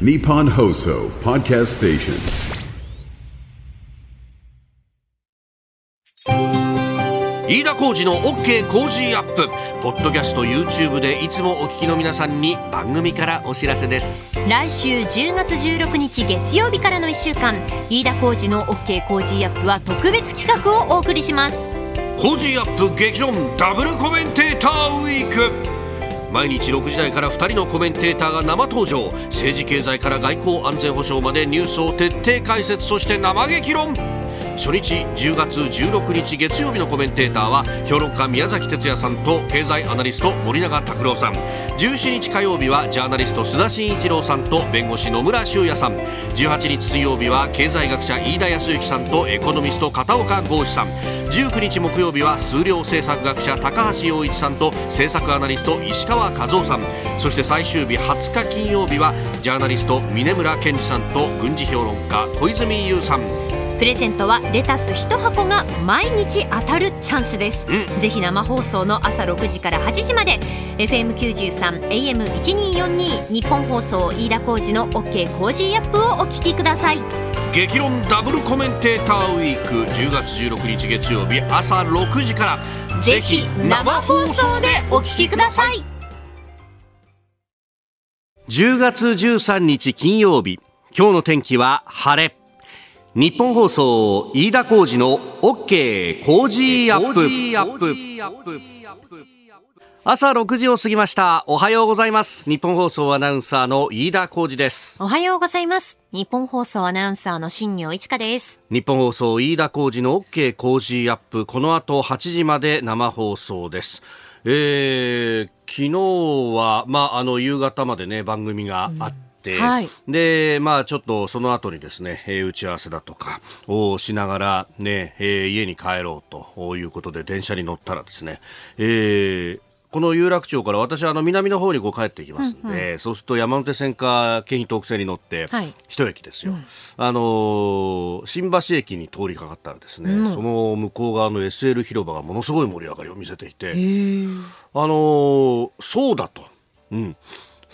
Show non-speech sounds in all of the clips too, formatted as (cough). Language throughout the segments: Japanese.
Nippon Hoso Podcast Station. 飯田浩司の OK 工事アップ。ポッドキャスト YouTube でいつもお聞きの皆さんに番組からお知らせです。来週10月16日月曜日からの1週間飯田浩司の OK 工事アップは特別企画をお送りします。工事アップ激論ダブルコメンテーターウィーク毎日6時台から2人のコメンテーターが生登場。政治経済から外交安全保障までニュースを徹底解説。そして生激論。初日10月16日月曜日のコメンテーターは評論家宮崎哲也さんと経済アナリスト森永卓郎さん。17日火曜日はジャーナリスト須田慎一郎さんと弁護士野村修也さん。18日水曜日は経済学者飯田康之さんとエコノミスト片岡剛志さん。19日木曜日は数量政策学者高橋洋一さんと政策アナリスト石川和夫さん。そして最終日20日金曜日はジャーナリスト峰村健二さんと軍事評論家小泉悠さん。プレゼントはレタス1箱が毎日当たるチャンスです、うん。ぜひ生放送の朝6時から8時まで FM93 AM1242 日本放送飯田浩司の OK 工事アップをお聞きください。激論ダブルコメンテーターウィーク10月16日月曜日朝6時からぜひ生放送でお聞きください。10月13日金曜日今日の天気は晴れ日本放送飯田浩司の OK 工事アップ。朝6時を過ぎました。おはようございます。日本放送アナウンサーの飯田浩司です。おはようございます。日本放送アナウンサーの新業一華です。日本放送飯田浩司の OK 工事アップ。この後8時まで生放送です。えー、昨日は、まあ、あの夕方までね番組があって、はい。でまあちょっとその後にですね、えー打ち合わせだとかをしながらね、えー家に帰ろうということで電車に乗ったらですね、えーこの有楽町から私はあの南の方にこう帰っていきますんで、そうすると山手線か京浜東北線に乗ってはい。一駅ですよ、あのー新橋駅に通りかかったらですね、その向こう側の SL 広場がものすごい盛り上がりを見せていて、あのーそうだと、うん、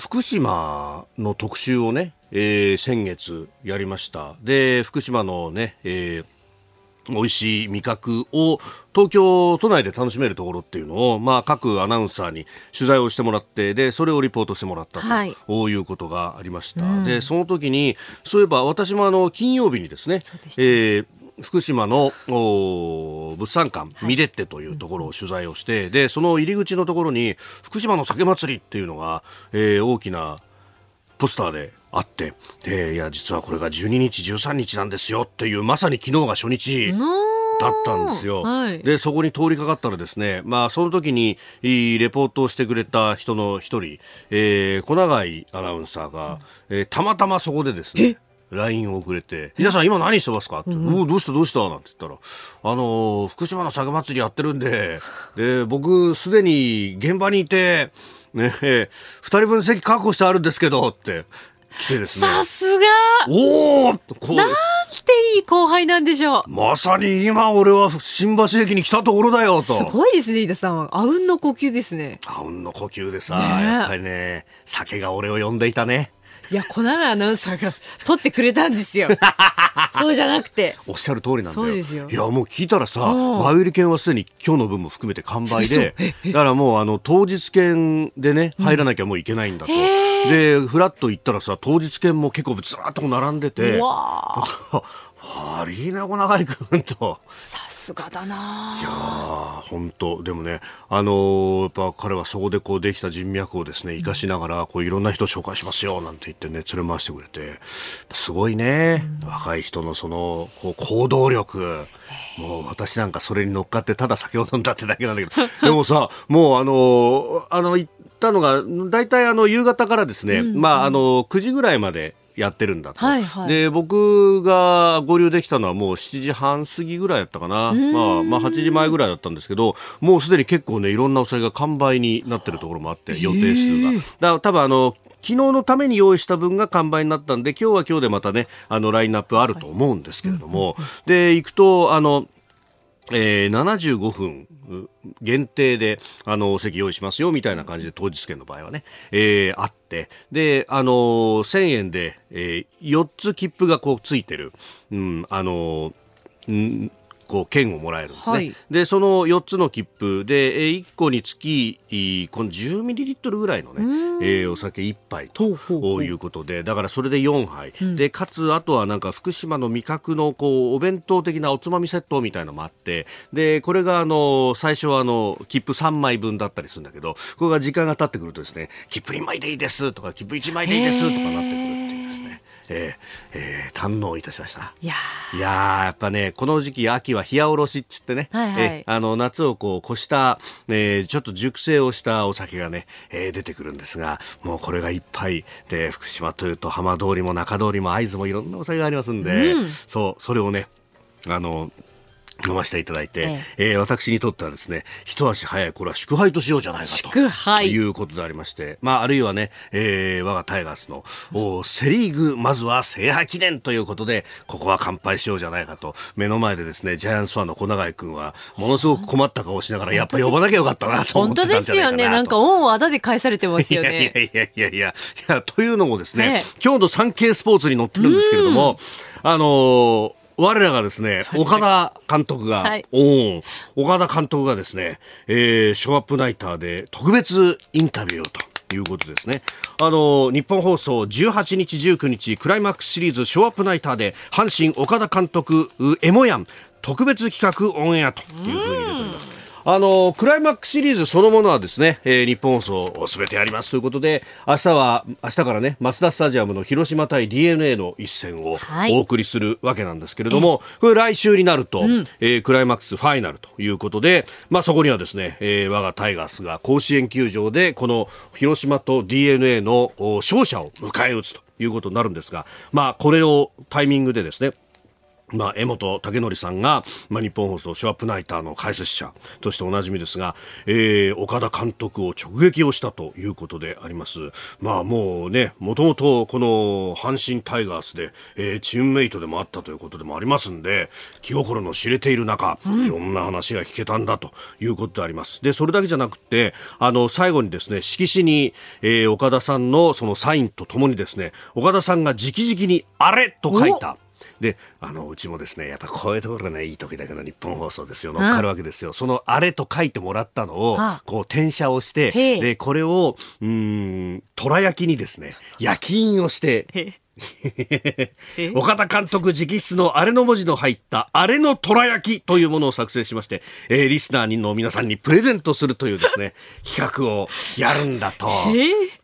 福島の特集をね、えー先月やりました。で福島のね、えー美味しい味覚を東京都内で楽しめるところっていうのを、まあ、各アナウンサーに取材をしてもらってでそれをリポートしてもらったと、はい。い、うことがありました、でその時にそういえば私もあの金曜日にですねうでしたえー福島のお物産館ミレッテというところを取材をして、でその入り口のところに福島の酒祭りっていうのが、えー大きなポスターであってでいや実はこれが12日13日なんですよっていうまさに昨日が初日だったんですよ、はい。でそこに通りかかったらですねまあその時にいいレポートをしてくれた人の一人、えー、小永井アナウンサーが、えーたまたまそこでですね LINE を送れて、皆さん今何してますか？って、おうどうした？どうした？なんて言ったら、あのー福島の酒祭りやってるんで、で、僕すでに現場にいて、ね、えー二人分席確保してあるんですけど、って来てですね。さすがおーこうなんていい後輩なんでしょうまさに今俺は新橋駅に来たところだよと。すごいですね、飯田さんは。あうんの呼吸ですね。あうんの呼吸でさ、ねえやっぱりね、酒が俺を呼んでいたね。いや、小永アナウンサーが撮ってくれたんですよ。(laughs) そうじゃなくて。おっしゃる通りなんだよ。そうですよいや、もう聞いたらさ、うん前売り券はすでに今日の分も含めて完売でえ、だからもうあの、当日券でね、入らなきゃもういけないんだと。で、フラッと行ったらさ、当日券も結構ずらっと並んでて、(laughs) うわあ悪いな、こ長井君と。さすがだな。いやー本当でもね、あのーやっぱ彼はそこでこうできた人脈をですね生かしながらこういろんな人紹介しますよなんて言ってね連れ回してくれてすごいね、若い人のそのこう行動力。もう私なんかそれに乗っかってただ酒を飲んだってだけなんだけど。(laughs) でもさもうあのーあの行ったのが大体あの夕方からですね、まああの9時ぐらいまでやってるんだと、はいはい。で僕が合流できたのはもう7時半過ぎぐらいだったかな、まあ、まあ8時前ぐらいだったんですけどもうすでに結構ねいろんなお酒が完売になってるところもあって予定数が。だから多分あの昨日のために用意した分が完売になったんで今日は今日でまたねあのラインナップあると思うんですけれども、で行くとあのえー、75分限定であの席用意しますよみたいな感じで当日券の場合はね、えー、あって。であの1000円で、えー、4つ切符がこうついてる、うんあのうんこう券をもらえるんですね、はい。でその4つの切符で、えー1個につきいこの10ミリリットルぐらいのね、えーお酒1杯ということでだからそれで4杯、でかつあとはなんか福島の味覚のこうお弁当的なおつまみセットみたいのもあってでこれがあの最初はあの切符3枚分だったりするんだけどこれが時間が経ってくるとですね切符2枚でいいですとか切符1枚でいいですとかなってくるえーえー堪能いたしました。いやいやっぱねこの時期秋は冷やおろしっつってね、はいはい。えあの夏をこう越した、えーちょっと熟成をしたお酒がね、えー出てくるんですがもうこれがいっぱいで福島というと浜通りも中通りも会津もいろんなお酒がありますんで、そうそれをねあの飲ませていただいて、えー私にとってはですね一足早いこれは祝杯としようじゃないかと。祝杯。いうことでありまして、まあ、あるいはね、えー我がタイガースのおセ・リーグまずは制覇記念ということでここは乾杯しようじゃないかと。目の前でですねジャイアンツファンの小永井君はものすごく困った顔をしながらやっぱ呼ばなきゃよかったなと思本ってたんじゃないかなと。当ですよね。(laughs) なんか恩をあだで返されてますよいやいやね。いやいやいやいや、というのもですね、ええ今日の産経スポーツに載ってるんですけれども、あのー我らがですね、(laughs) 岡田監督が、はいおー岡田監督がですね、えーショーアップナイターで特別インタビューをということですね。あの、日本放送18日19日クライマックスシリーズショーアップナイターで阪神岡田監督うエモヤン特別企画オンエアというふうに出ております。あのクライマックスシリーズそのものはですね、えー日本放送すべてやりますということで明日は明日からねマツダスタジアムの広島対 DNA の一戦をはい。お送りするわけなんですけれども、これ来週になると、えークライマックスファイナルということで、まあ、そこにはですね、えー我がタイガースが甲子園球場でこの広島と DNA のお勝者を迎え撃つということになるんですが、まあ、これをタイミングでですねまあ、江本武則さんが、まあ、日本放送ショーアップナイターの解説者としておなじみですが、えー岡田監督を直撃をしたということであります。まあもうね、もともとこの阪神タイガースで、えーチームメイトでもあったということでもありますんで、気心の知れている中、いろんな話が聞けたんだということであります。で、それだけじゃなくて、あの、最後にですね、色紙に、えー岡田さんのそのサインとともにですね、岡田さんが直々にあれと書いた。であのうちもですねやっぱこういうところがねいい時だけの日本放送ですよ乗っかるわけですよ、そのあれと書いてもらったのをはあ。こう転写をしてでこれをうーん虎焼きにですね焼き印をして (laughs) 岡田監督直筆のあれの文字の入ったあれの虎焼きというものを作成しまして、えーリスナーの皆さんにプレゼントするというですね (laughs) 企画をやるんだと。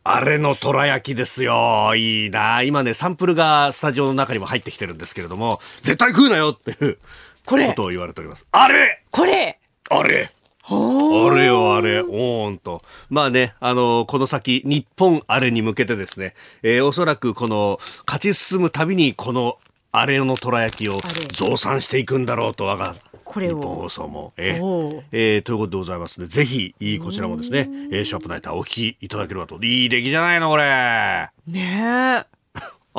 あれの虎焼きですよ。いいな。今ね、サンプルがスタジオの中にも入ってきてるんですけれども、絶対食うなよっていうことを言われております。あれこれあれあれよあれ、おーんと。まあね、あのこの先、日本あれに向けてですね、えーおそらくこの、勝ち進むたびに、この、あれの虎焼きをれ増産していくんだろうと、我が、これを日本放送も。えーえーということでございますので、ぜひ、こちらもですね、えーショップナイターお聞きいただければと。いい出来じゃないの、これ。あねえ。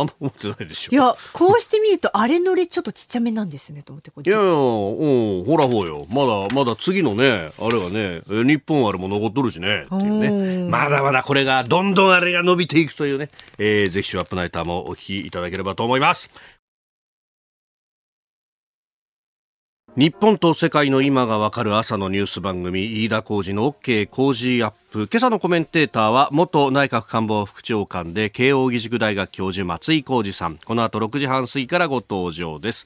んま思ってないでしょ。いや、こうしてみると、あれのれちょっとちっちゃめなんですね、と思って、こっちいやいや、うん、ほらほらよ。まだ、まだ次のね、あれがね、え日本あれも残っとるしね、っていうね。まだまだこれが、どんどんあれが伸びていくというね、えーぜひシュアップナイターもお聞きいただければと思います。日本と世界の今がわかる朝のニュース番組、飯田浩二の OK 工事アップ。今朝のコメンテーターは、元内閣官房副長官で、慶応義塾大学教授、松井浩二さん。この後6時半過ぎからご登場です。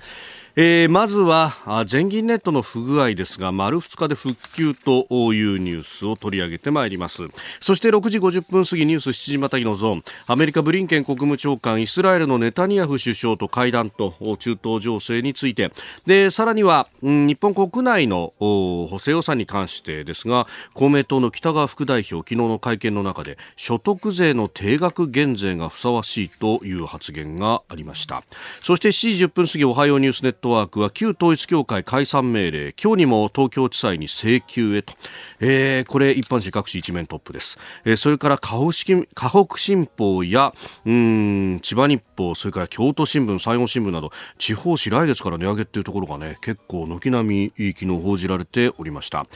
えーまずは全銀ネットの不具合ですが丸2日で復旧というニュースを取り上げてまいります。そして6時50分過ぎニュース7時またぎのゾーン。アメリカブリンケン国務長官イスラエルのネタニヤフ首相と会談と中東情勢について。でさらには、うん日本国内の補正予算に関してですが公明党の北川副代表昨日の会見の中で所得税の定額減税がふさわしいという発言がありました。そして7時10分過ぎおはようニュースネットトワークは旧統一教会解散命令今日にも東京地裁に請求へと、えー、これ一般紙各紙一面トップです、えー、それから河北新報やうん千葉日報それから京都新聞西郷新聞など地方紙来月から値上げっていうところがね結構軒並み昨日報じられておりました、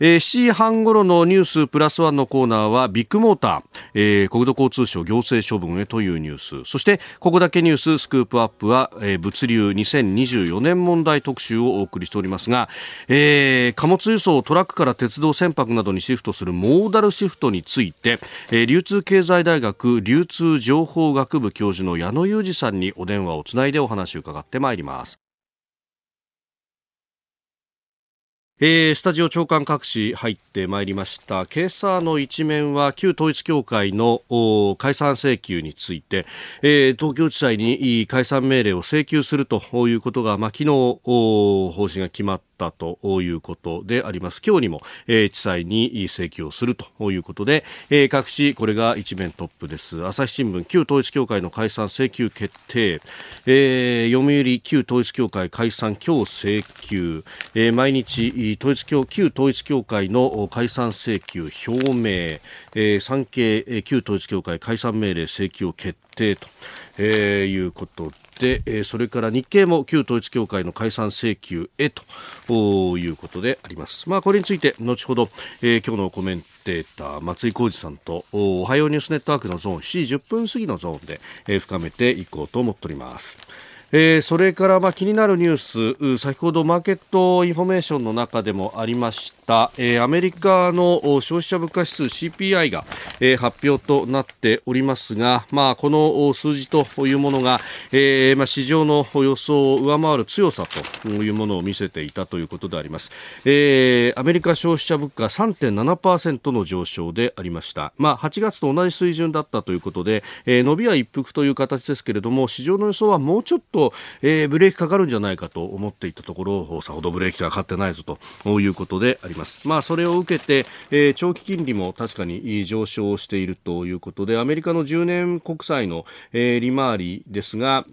えー、7時半頃のニュースプラスワンのコーナーはビッグモーター、えー、国土交通省行政処分へというニュース。そしてここだけニューススクープアップは、えー、物流2024 4年問題特集をお送りしておりますが、えー、貨物輸送をトラックから鉄道船舶などにシフトするモーダルシフトについて、えー、流通経済大学流通情報学部教授の矢野裕二さんにお電話をつないでお話を伺ってまいります。えー、スタジオ長官各紙入ってまいりました。今朝の一面は旧統一教会の解散請求について、えー、東京地裁に解散命令を請求するということが、まあ、昨日方針が決まっったということであります。今日にも、えー、地裁に請求をするということで、えー、各紙これが一面トップです。朝日新聞旧統一教会の解散請求決定、えー、読売旧統一教会解散今日請求、えー、毎日統一教旧統一教会の解散請求表明、えー、産経旧統一教会解散命令請求決定と、えー、いうことで、え、それから日経も旧統一教会の解散請求へということであります。まあ、これについて後ほど、えー、今日のコメンテーター松井孝治さんとおはようニュースネットワークのゾーン7時10分過ぎのゾーンで、えー、深めていこうと思っております。えー、それからまあ気になるニュース先ほどマーケットインフォメーションの中でもありました、えー、アメリカの消費者物価指数 CPI が、えー、発表となっておりますが、まあ、この数字というものが、えーまあ、市場の予想を上回る強さというものを見せていたということであります、えー、アメリカ消費者物価3.7%の上昇でありました、まあ、8月と同じ水準だったということで、えー、伸びは一服という形ですけれども市場の予想はもうちょっとと、えー、ブレーキかかるんじゃないかと思っていたところさほどブレーキがかかってないぞということであります。まあ、それを受けて、えー、長期金利も確かに上昇しているということでアメリカの10年国債の、えー、利回りですが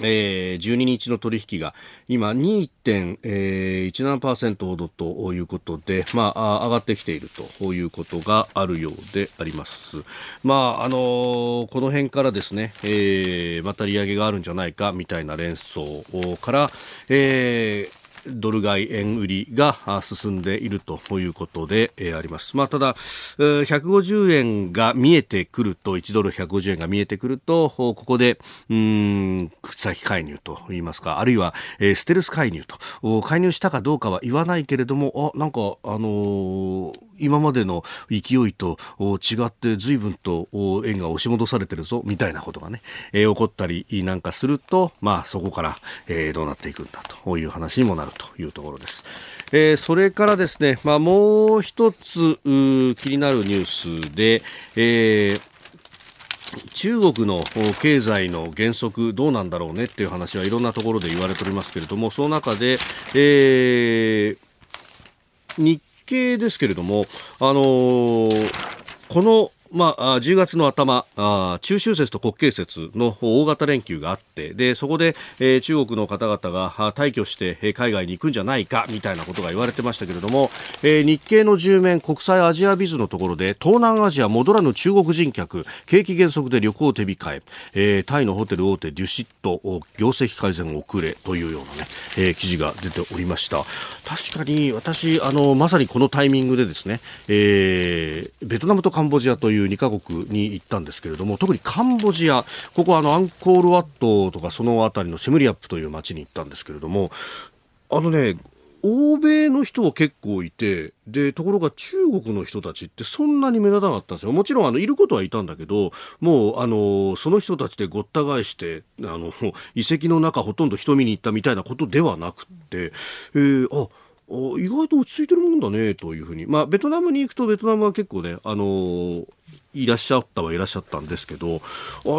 えー、12日の取引が今2.17%ほどということで、まあ、上がってきているということがあるようであります。まあ、あのー、この辺からですね、えー、また利上げがあるんじゃないかみたいな連想から、えードル買い円売りが進んでいるということで、あります。まあ、ただ、150円が見えてくると、1ドル150円が見えてくると、ここで、うん、口先介入と言いますか、あるいは、ステルス介入と、介入したかどうかは言わないけれども、あ、なんか、あのー、今までの勢いと違って随分と円が押し戻されてるぞ、みたいなことがね、えー、起こったりなんかすると、まあ、そこから、えー、どうなっていくんだという話にもなるというところです。えー、それからですね、まあ、もう一つ気になるニュースで、えー中国の経済の減速どうなんだろうねっていう話はいろんなところで言われておりますけれどもその中で、えー、日経ですけれども、あのー、このまあ、10月の頭あ、中秋節と国慶節の大型連休があって、で、そこで、えー、中国の方々が退去して海外に行くんじゃないか、みたいなことが言われてましたけれども、えー、日経の10面国際アジアビズのところで、東南アジア戻らぬ中国人客、景気減速で旅行手控え、えー、タイのホテル大手デュシット、業績改善遅れというようなね、えー、記事が出ておりました。確かに私、あの、まさにこのタイミングでですね、えー、ベトナムとカンボジアといういう2カ国に行ったんですけれども特にカンボジアここはあのアンコールワットとかその辺りのシェムリアップという街に行ったんですけれどもあのね欧米の人は結構いて、で、ところが中国の人たちってそんなに目立たなかったんですよ。もちろん、あの、いることはいたんだけど、もう、あの、その人たちでごった返して、あの、遺跡の中ほとんど人見に行ったみたいなことではなくって、えー、あ、意外と落ち着いてるもんだねというふうに、まあ、ベトナムに行くとベトナムは結構ね、あのー、いらっしゃったはいらっしゃったんですけどあ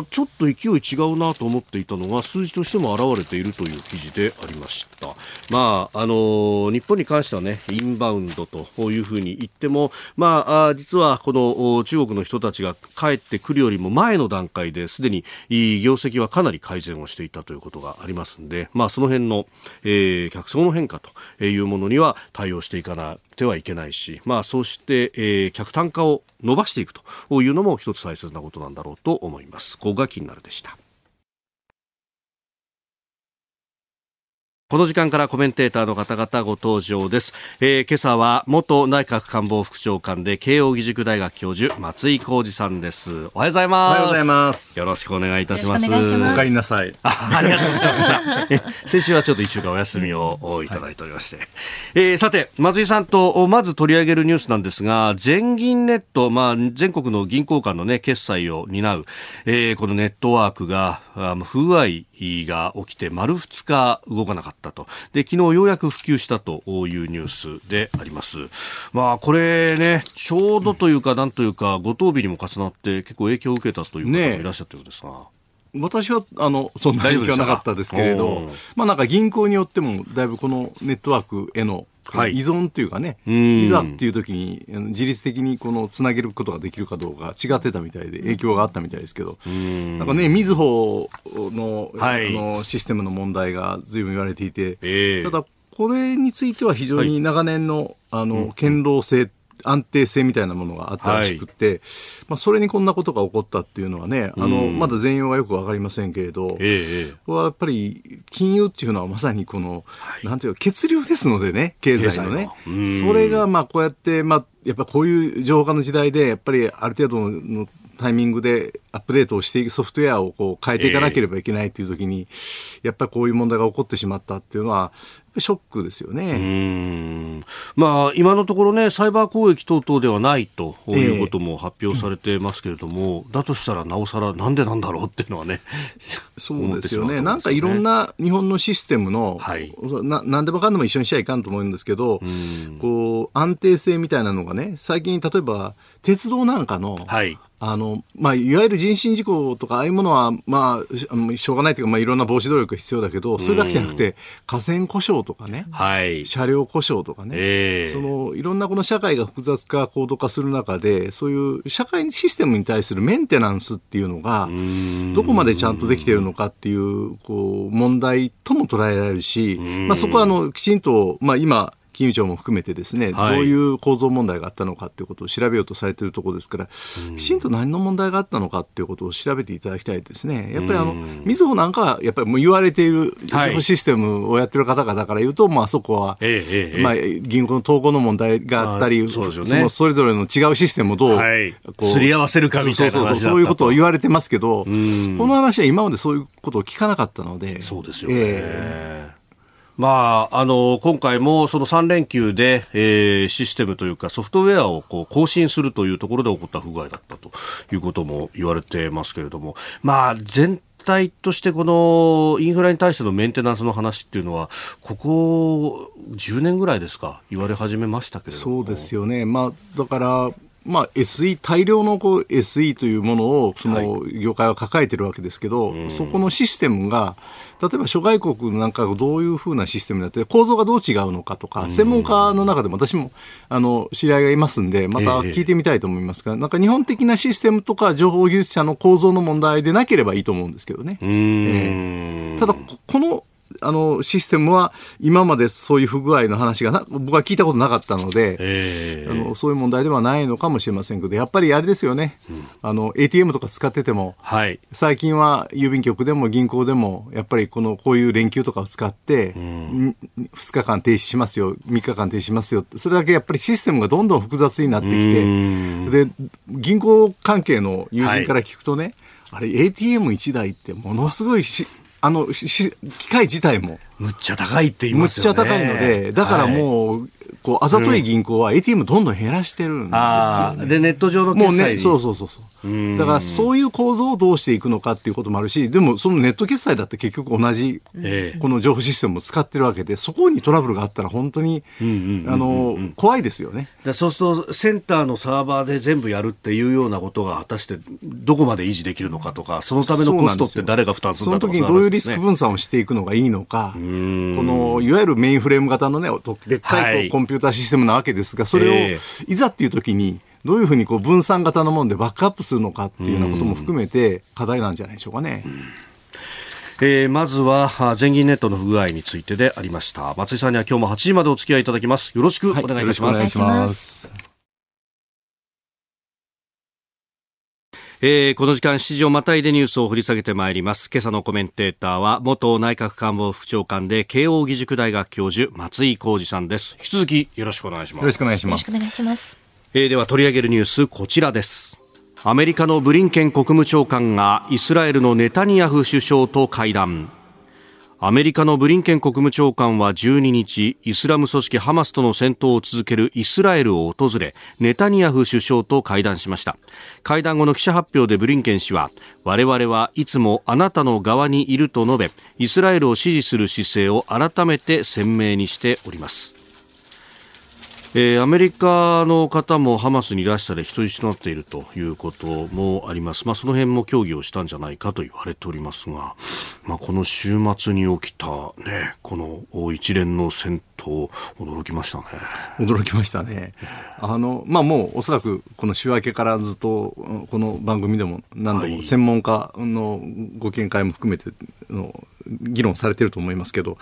ちょっと勢い違うなと思っていたのが数字としても現れているという記事でありました。まああの日本に関してはねインバウンドというふうに言っても、まあ、実はこの中国の人たちが帰ってくるよりも前の段階ですでに業績はかなり改善をしていたということがありますので、まあ、その辺の、えー、客層の変化というものには対応していかなてはいけないし、まあ、そうして、えー、客単価を伸ばしていくというのも一つ大切なことなんだろうと思います。ここが気になるでした。この時間からコメンテーターの方々ご登場です、えー、今朝は元内閣官房副長官で慶應義塾大学教授松井浩二さんです。おはようございます。おはようございます。よろしくお願いいたします。お帰りなさい。ありがとうございました。(laughs) 先週はちょっと一週間お休みをいただいておりまして、はい、えー、さて松井さんとまず取り上げるニュースなんですが全銀ネットまあ全国の銀行間のね決済を担う、えー、このネットワークが不具合が起きて丸2日動かなかったと。で、昨日ようやく普及したというニュースであります。まあ、これね、ちょうどというか、なんというか、ご当日にも重なって結構影響を受けたという方もいらっしゃったようですが。ね私はあのそんな影響はなかったですけれど、まあ、なんか銀行によってもだいぶこのネットワークへのはい、依存というかね、いざっていう時に自律的にこのつなげることができるかどうか違ってたみたいで影響があったみたいですけど、なんかね、みずほの,、はい、あのシステムの問題が随分言われていて、えー、ただこれについては非常に長年のはい、あの堅牢性安定性みたいなものがあったらしくて、はい、まあ、それにこんなことが起こったっていうのはね、あのまだ全容はよく分かりませんけれど、ええ、これはやっぱり金融っていうのはまさにこの、はい、なんていうか血流ですのでね経済のね。それがまあこうやって、まあ、やっぱこういう情報化の時代でやっぱりある程度のタイミングでアップデートをしていくソフトウェアをこう変えていかなければいけないという時に、えー、やっぱりこういう問題が起こってしまったっていうのは、ショックですよね。まあ、今のところね、サイバー攻撃等々ではないということも発表されてますけれども、えー、だとしたらなおさらなんでなんだろうっていうのはね、(laughs) そうですよね。なんかいろんな日本のシステムの、はい、な何でもかんでも一緒にしちゃいかんと思うんですけど、こう、安定性みたいなのがね、最近例えば、鉄道なんかの、はい、あの、まあ、いわゆる人身事故とか、ああいうものは、まあ、しょうがないというか、まあ、いろんな防止努力が必要だけど、それだけじゃなくて、河川故障とかね、はい、車両故障とかね、えー、その、いろんなこの社会が複雑化、高度化する中で、そういう社会システムに対するメンテナンスっていうのが、どこまでちゃんとできているのかっていう、こう、問題とも捉えられるし、まあ、そこは、あの、きちんと、まあ、今、金融庁も含めてですね、はい、どういう構造問題があったのかということを調べようとされているところですから、きちんと何の問題があったのかということを調べていただきたいですね。やっぱりあの、みずほなんかは、やっぱりもう言われているシステムをやってる方々から言うと、まあそこは、まあ銀行の統合の問題があったり、そのそれぞれの違うシステムをどう、こう、すり合わせるかみたいなそうそうそういうことを言われてますけど、この話は今までそういうことを聞かなかったので、そうですよね。まあ、あの今回もその3連休で、えー、システムというかソフトウェアをこう更新するというところで起こった不具合だったということも言われてますけれども、まあ、全体としてこのインフラに対してのメンテナンスの話っていうのはここ10年ぐらいですか？言われ始めましたけれどそうですよね、まあ、だからまあ、SE 大量のこう SE というものをその業界は抱えてるわけですけど、はい、そこのシステムが例えば諸外国なんかがどういうふうなシステムになって構造がどう違うのかとか、専門家の中でも私もあの知り合いがいますんでまた聞いてみたいと思いますが、えー、なんか日本的なシステムとか情報技術者の構造の問題でなければいいと思うんですけどね。えー、ただこのあのシステムは今までそういう不具合の話がな僕は聞いたことなかったので、えー、あのそういう問題ではないのかもしれませんけどやっぱりあれですよね、うん、あの ATM とか使ってても、はい、最近は郵便局でも銀行でもやっぱりこのこういう連休とかを使って、うん、2日間停止しますよ3日間停止しますよそれだけやっぱりシステムがどんどん複雑になってきてで銀行関係の友人から聞くとね、はい。あれ ATM1 台ってものすごいしあの機械自体も。むっちゃ高いって言いますよね。むっちゃ高いので、だからもう、こう、あざとい銀行は ATM どんどん減らしてるんですよ、ね、で、ネット上の決済もうね、そうそうそうそう。だからそういう構造をどうしていくのかっていうこともあるし、でもそのネット決済だって結局同じ、この情報システムを使ってるわけで、そこにトラブルがあったら本当に、あの、怖いですよね。そうすると、センターのサーバーで全部やるっていうようなことが果たしてどこまで維持できるのかとか、そのためのコストって誰が負担するんだとか、その時にどういうリスク分散をしていくのがいいのか、この、いわゆるメインフレーム型のね、でっかいコンピューターシステムなわけですが、それをいざっていう時に、どういうふうにこう分散型のものでバックアップするのかっていうようなことも含めて課題なんじゃないでしょうかね。えー、まずは全銀ネットの不具合についてでありました。松井さんには今日も8時までお付き合いいただきます。よろしくお願いいたします、はい、お願いしますえー、この時間7時をまたいでニュースを掘り下げてまいります。今朝のコメンテーターは元内閣官房副長官で慶應義塾大学教授松井浩二さんです。引き続きよろしくお願いします。よろしくお願いします。よろしくお願いします。えー、では取り上げるニュースこちらです。アメリカのブリンケン国務長官がイスラエルのネタニヤフ首相と会談アメリカのブリンケン国務長官は12日イスラム組織ハマスとの戦闘を続けるイスラエルを訪れネタニヤフ首相と会談しました。会談後の記者発表でブリンケン氏は我々はいつもあなたの側にいると述べイスラエルを支持する姿勢を改めて鮮明にしております。えー、アメリカの方もハマスに拉致され人質となっているということもあります、まあ、その辺も協議をしたんじゃないかと言われておりますが、まあ、この週末に起きた、ね、この一連の戦闘驚きましたね。驚きましたね。あの、まあ、もうおそらくこの週明けからずっとこの番組でも何度も専門家のご見解も含めての議論されてると思いますけど、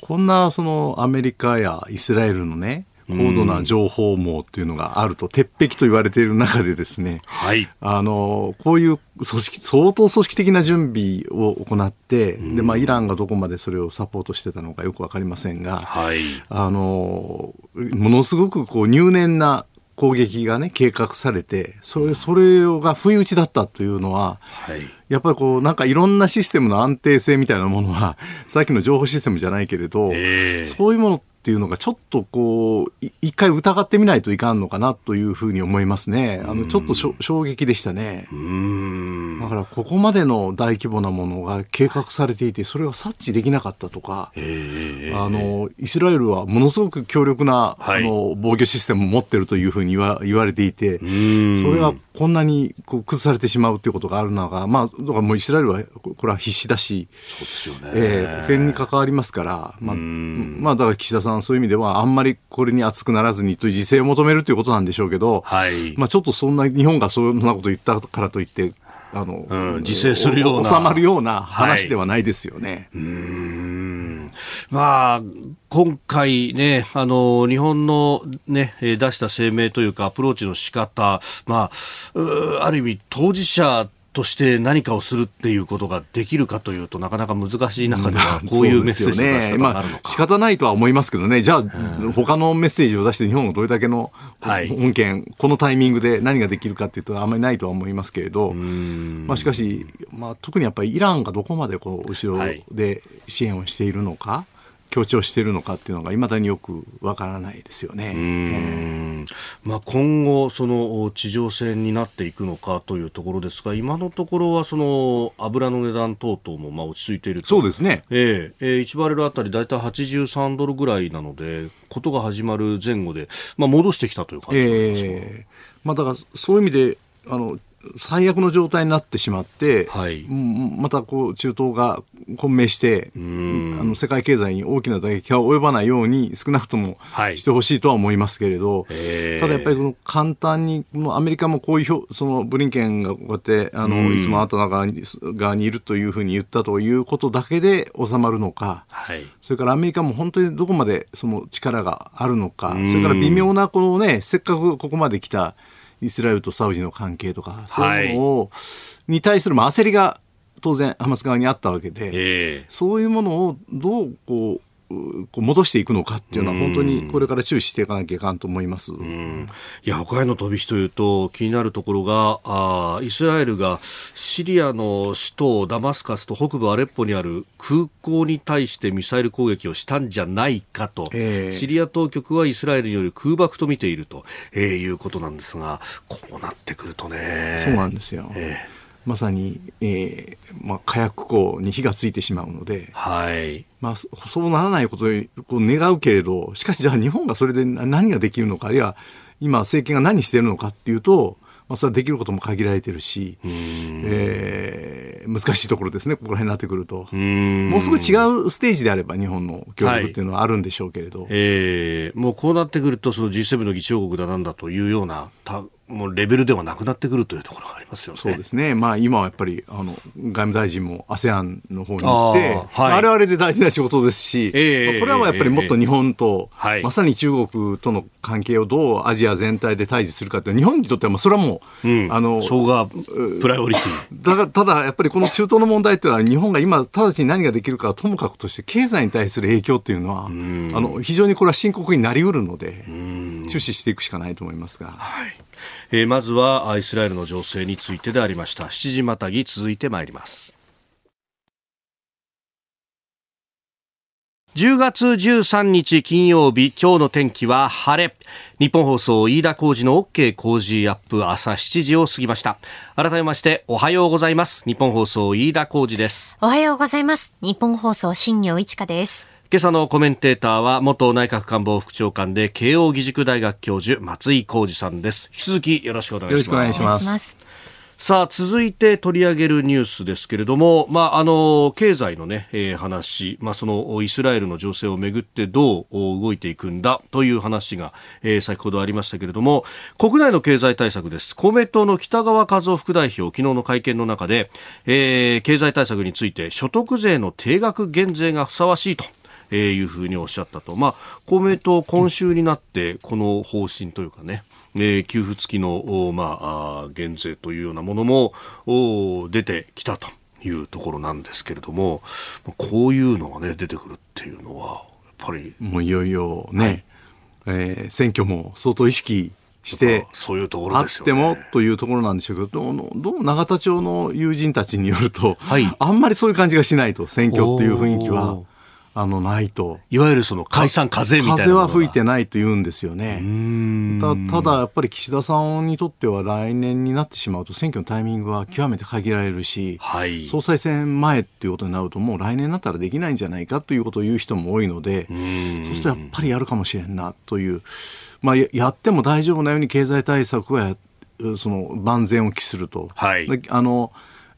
こんなそのアメリカやイスラエルのね高度な情報網っていうのがあると、鉄壁と言われている中でですね、はい、あのこういう組織相当組織的な準備を行って、でまあ、イランがどこまでそれをサポートしてたのかよく分かりませんが、はい、あのものすごくこう入念な攻撃がね計画されてそれそれが不意打ちだったというのは、はい、やっぱりこうなんかいろんなシステムの安定性みたいなものはさっきの情報システムじゃないけれど、えー、そういうものっていうのがちょっとこう一回疑ってみないといかんのかなというふうに思いますね。あのちょっと衝撃でしたね。だからここまでの大規模なものが計画されていてそれが察知できなかったとか、あのイスラエルはものすごく強力な、はい、あの防御システムを持ってるというふうに言わ言われていて、それがこんなにこう崩されてしまうということがあるのが、まあ、だからもうイスラエルはこれは必死だし、そうですよね。えー、保険に関わりますから、まあ、まあ、だから岸田さんそういう意味ではあんまりこれに熱くならずにという自制を求めるということなんでしょうけど、はい、まあ、ちょっとそんな日本がそんなこと言ったからといって、あの、うん、自制するような。収まるような話ではないですよね。はい、うんまあ、今回ね、あの、日本のね、出した声明というかアプローチの仕方、まあ、ある意味当事者として何かをするっていうことができるかというとなかなか難しい中ではこういうメッセージの出し方があるのか、まあ、仕方ないとは思いますけどね。じゃあ、うん、他のメッセージを出して日本がどれだけの本件、はい、このタイミングで何ができるかっていうとあんまりないとは思いますけれど、まあ、しかし、まあ、特にやっぱりイランがどこまでこう後ろで支援をしているのか、はい強調しているのかっていうのがいまだによくわからないですよね。えー、まあ、今後、その地上戦になっていくのかというところですが今のところはその油の値段等々もまあ落ち着いているそうですね、えーえー、1バレルあたり大体83ドルぐらいなのでことが始まる前後で、まあ、戻してきたという感じですか、えーまあ、だからそういう意味であの最悪の状態になってしまって、はい、またこう中東が混迷してあの世界経済に大きな打撃が及ばないように少なくともしてほしいとは思いますけれど、はい、ただやっぱりこの簡単にこのアメリカもこういうそのブリンケンがこうやってあのいつもあなたの側に側にいるというふうに言ったということだけで収まるのか、はい、それからアメリカも本当にどこまでその力があるのかそれから微妙なこのねせっかくここまで来たイスラエルとサウジの関係とか、そういうのを、に対する焦りが当然ハマス側にあったわけで、えー、そういうものをどうこうこう戻していくのかっていうのは本当にこれから注視していかなきゃいかんと思います。いや他への飛び火というと気になるところがあイスラエルがシリアの首都ダマスカスと北部アレッポにある空港に対してミサイル攻撃をしたんじゃないかと、えー、シリア当局はイスラエルによる空爆と見ていると、えー、いうことなんですがこうなってくるとね。そうなんですよ、えーまさに、えーまあ、火薬庫に火がついてしまうので、はい。まあ、そうならないことを願うけれどしかしじゃあ日本がそれで何ができるのかあるいは今政権が何しているのかっていうと、まあ、それはできることも限られてるし、えー、難しいところですねここら辺になってくると。もうすぐ違うステージであれば日本の協力っていうのはあるんでしょうけれど、はい、えー、もうこうなってくるとその G7 の議長国だなんだというようなたもうレベルではなくなってくるというところがありますよね。そうですね。まあ今はやっぱりあの外務大臣も ASEAN の方に行って、あ,、はい、あれはあれで大事な仕事ですし、えー、まあ、これはやっぱりもっと日本と、えー、まさに中国との関係をどうアジア全体で対峙するかって日本にとってはそれはもう、うん、あの、そがプライオリティ。だただやっぱりこの中東の問題っていうのは日本が今直ちに何ができるかともかくとして経済に対する影響っていうのは、あの非常にこれは深刻になりうるので、注視していくしかないと思いますが。はいえー、まずはイスラエルの情勢についてでありました。7時またぎ続いてまいります。10月13日金曜日今日の天気は晴れ。日本放送飯田浩二の OK 工事アップ朝7時を過ぎました。改めましておはようございます。日本放送飯田浩二です。おはようございます。日本放送新業一華です。今朝のコメンテーターは元内閣官房副長官で慶應義塾大学教授松井浩二さんです。引き続きよろしくお願いします。よろしくお願いします。さあ続いて取り上げるニュースですけれども、まあ、あの経済のね、えー、話、まあ、そのイスラエルの情勢をめぐってどう動いていくんだという話が、えー、先ほどありましたけれども国内の経済対策です。公明党の北川和夫副代表昨日の会見の中で、えー、経済対策について所得税の定額減税がふさわしいとえー、いうふうにおっしゃったと、まあ、公明党、今週になってこの方針というかね、えー、給付付きの、まあ、減税というようなものも出てきたというところなんですけれどもこういうのが、ね、出てくるっていうのはやっぱりもういよいよね、はい、えー、選挙も相当意識してそういうところあってもというところなんでしょうけどどうどう永田町の友人たちによると、はい、あんまりそういう感じがしないと選挙っていう雰囲気は。あのないといわゆるその解散風みたいな風は吹いてないと言うんですよね。たただやっぱり岸田さんにとっては来年になってしまうと選挙のタイミングは極めて限られるし、はい、総裁選前っていうことになるともう来年になったらできないんじゃないかということを言う人も多いのでそうするとやっぱりやるかもしれんなという、まあ、やっても大丈夫なように経済対策はその万全を期すると。はい、あの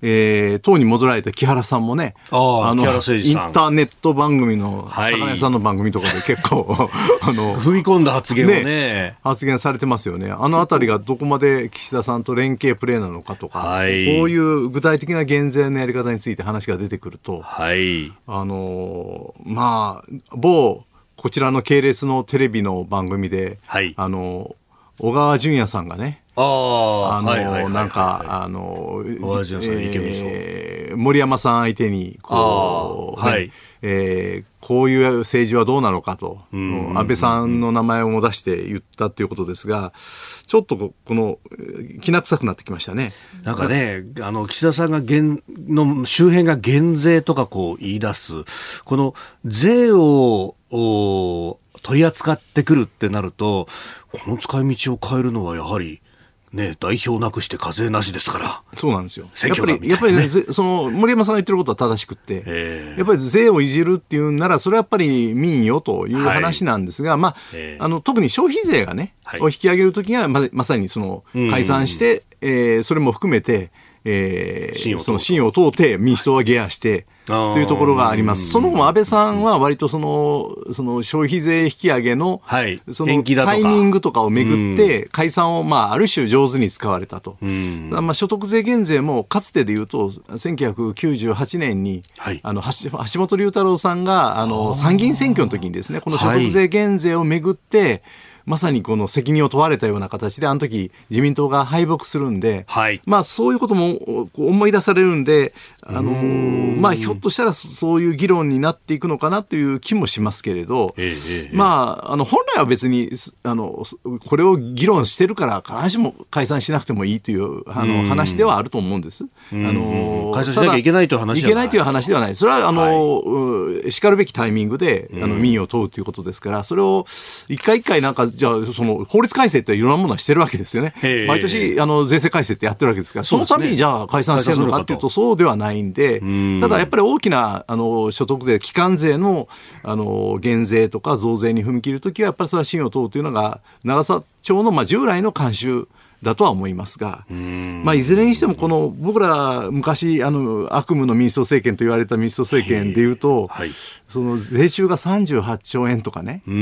えー、党に戻られた木原さんもね、あのインターネット番組の、魚屋さんの番組とかで結構、(laughs) あの、踏み込んだ発言をね、ね、発言されてますよね。あのあたりがどこまで岸田さんと連携プレーなのかとか、はい、こういう具体的な減税のやり方について話が出てくると、はい、あの、まあ、某、こちらの系列のテレビの番組で、はい、あの、小川淳也さんがね、ああの、なんか、あの、えー、森山さん相手に、こう、ね、はい、えー、こういう政治はどうなのかと、安倍さんの名前をも出して言ったっていうことですが、ちょっとこの、きな臭くなってきましたね。なんかね、あの、岸田さんが減、の周辺が減税とかこう言い出す、この税を、お取り扱ってくるってなると、この使い道を変えるのはやはり、ね、代表なくして課税なしですから。そうなんですよ。選挙やっぱり、やっぱりね、(laughs) その、森山さんが言ってることは正しくって、やっぱり税をいじるっていうんなら、それはやっぱり民よという話なんですが、はい、まあ、あの、特に消費税がね、はい、を引き上げるときは、ま、まさにその、解散して、えー、それも含めて、えー、その信を問うて民主党は下野して、というところがあります。その後安倍さんは割とその、その消費税引き上げの、そのタイミングとかをめぐって、解散を、まあ、ある種上手に使われたと。まあ、所得税減税も、かつてで言うと、1998年に、あの橋本龍太郎さんが、あの、参議院選挙の時にですね、この所得税減税をめぐって、まさにこの責任を問われたような形で、あの時自民党が敗北するんで、はい、まあそういうことも思い出されるんで、あのまあ、ひょっとしたらそういう議論になっていくのかなという気もしますけれど、ええ、まあ、あの本来は別にあのこれを議論してるから必ずしも解散しなくてもいいというあの話ではあると思うんです。あの解散しなきゃいけないという話い。けないという話ではない。それはあの、はい、しかるべきタイミングであの民意を問うということですから、それを一回一回なんかじゃあその法律改正っていろんなものはしてるわけですよね。毎年あの税制改正ってやってるわけですから、そのためにじゃあ解散してるのかというとそうではない。んで、ただやっぱり大きなあの所得税、基幹税のあの減税とか増税に踏み切るときは、やっぱりそれは信を問うというのが、長沢町のまあ従来の慣習だとは思いますが、まあ、いずれにしてもこの僕ら昔あの悪夢の民主党政権と言われた民主党政権でいうと、はい、その税収が38兆円とかねそう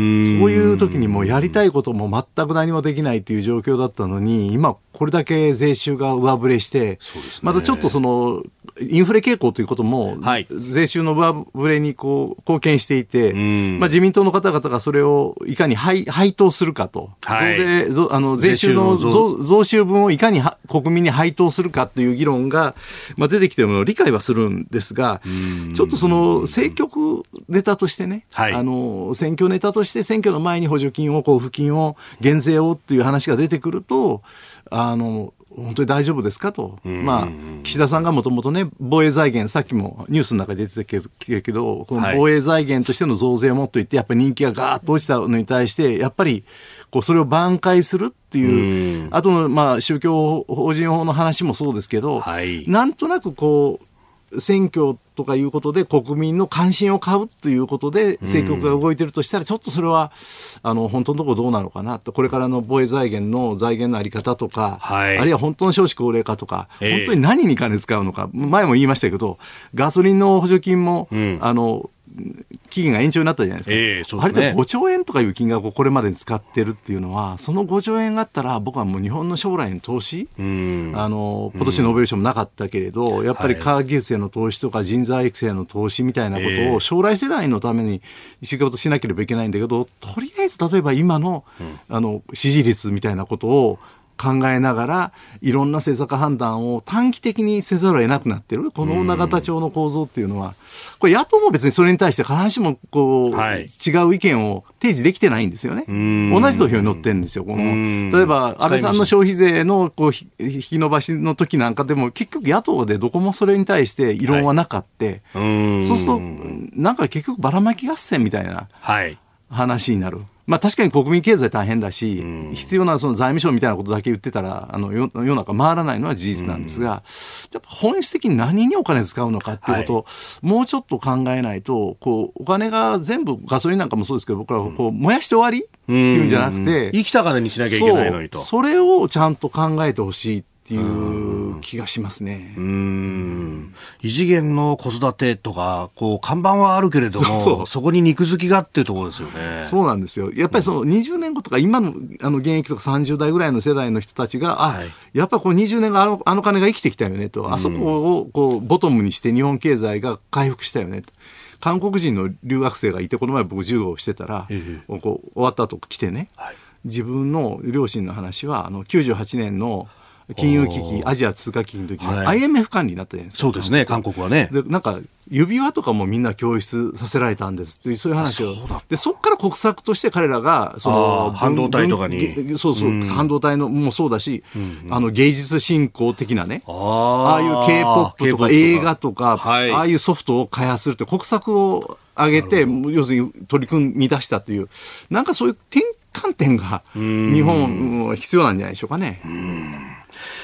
いう時にもうやりたいことも全く何もできないという状況だったのに今これだけ税収が上振れして、ね、またちょっとそのインフレ傾向ということも、税収の上振れにこう貢献していて、まあ、自民党の方々がそれをいかに配配当するかと、はい、増税増あの税収の増収分をいかに国民に配当するかという議論が、まあ、出てきてるのを理解はするんですが、ちょっとその政局ネタとしてね、はい、あの選挙ネタとして選挙の前に補助金を交付金を減税をっていう話が出てくるとあの本当に大丈夫ですかと、まあ、岸田さんがもともとね、防衛財源、さっきもニュースの中で出てたけど、この防衛財源としての増税をもっと言って、やっぱり人気がガーッと落ちたのに対して、やっぱり、こう、それを挽回するっていう、あとの、まあ、宗教法人法の話もそうですけど、はい、なんとなくこう、選挙とかいうことで国民の関心を買うということで政局が動いてるとしたら、ちょっとそれはあの本当のところどうなのかなと。これからの防衛財源の財源のあり方とか、はい、あるいは本当の少子高齢化とか、えー、本当に何に金使うのか。前も言いましたけどガソリンの補助金も、うん、あの期限が延長になったじゃないですか、えーすね、割と5兆円とかいう金額をこれまでに使ってるっていうのは、その5兆円があったら、僕はもう日本の将来の投資、あの今年ノーベル賞もなかったけれど、やっぱり科学技術への投資とか人材育成の投資みたいなことを、将来世代のために仕事しなければいけないんだけど、とりあえず例えば今の,、あの支持率みたいなことを、考えながらいろんな政策判断を短期的にせざるを得なくなってる。この永田町の構造っていうのはこれ野党も別にそれに対して必ずしもこう、はい、違う意見を提示できてないんですよね。同じ土俵に乗ってるんですよ。この。例えば安倍さんの消費税のこう引き延ばしの時なんかでも結局野党でどこもそれに対して異論はなかって、はい、そうするとなんか結局ばらまき合戦みたいな話になる。はいまあ、確かに国民経済大変だし、うん、必要なその財務省みたいなことだけ言ってたら、あの世の中回らないのは事実なんですが、うん、本質的に何にお金使うのかっていうことを、もうちょっと考えないと、こうお金が全部、ガソリンなんかもそうですけど、僕らこう燃やして終わりっていうんじゃなくて、生きた金にしなきゃいけないのにと。それをちゃんと考えてほしいっていう気がしますね。うん。異次元の子育てとか、こう、看板はあるけれども、そこに肉付きがっていうところですよね。そうなんですよ。やっぱりその20年後とか、今のあの現役とか30代ぐらいの世代の人たちが、あ、はい、やっぱりこの20年があのあの金が生きてきたよねと、あそこをこうボトムにして日本経済が回復したよねと。韓国人の留学生がいて、この前僕授業をしてたら、ええ、こう終わった後来てね、はい、自分の両親の話は、あの98年の金融危機、アジア通貨危機の時に、はい、IMF 管理になったじゃないですか。そうですね、韓国。はね。で、なんか、指輪とかもみんな教出させられたんですっていう、そういう話を。で、そこから国策として彼らが、その、半導体とかに。そうそう、うん、半導体のもそうだし、うんうん、あの、芸術振興的なね、ああいう K-POP とか映画とか、はい、ああいうソフトを開発するって国策を上げて、要するに取り組み出したという、なんかそういう転換点が日本必要なんじゃないでしょうかね。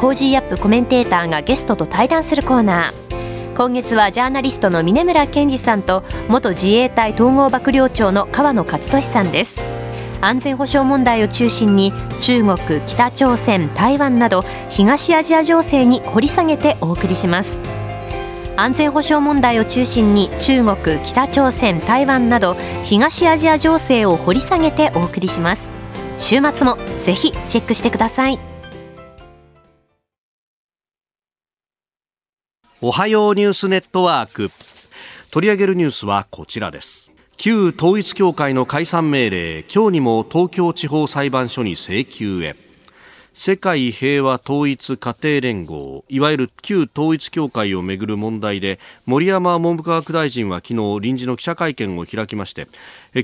Cozy up コメンテーターがゲストと対談するコーナー。今月はジャーナリストの峯村健司さんと元自衛隊統合幕僚長の河野克俊さんです。安全保障問題を中心に中国、北朝鮮、台湾など東アジア情勢に掘り下げてお送りします。安全保障問題を中心に中国北朝鮮台湾など東アジア情勢を掘り下げてお送りします。週末もぜひチェックしてください。おはようニュースネットワーク。取り上げるニュースはこちらです。旧統一教会の解散命令今日にも東京地方裁判所に請求へ。世界平和統一家庭連合いわゆる旧統一教会をめぐる問題で森山文部科学大臣は昨日臨時の記者会見を開きまして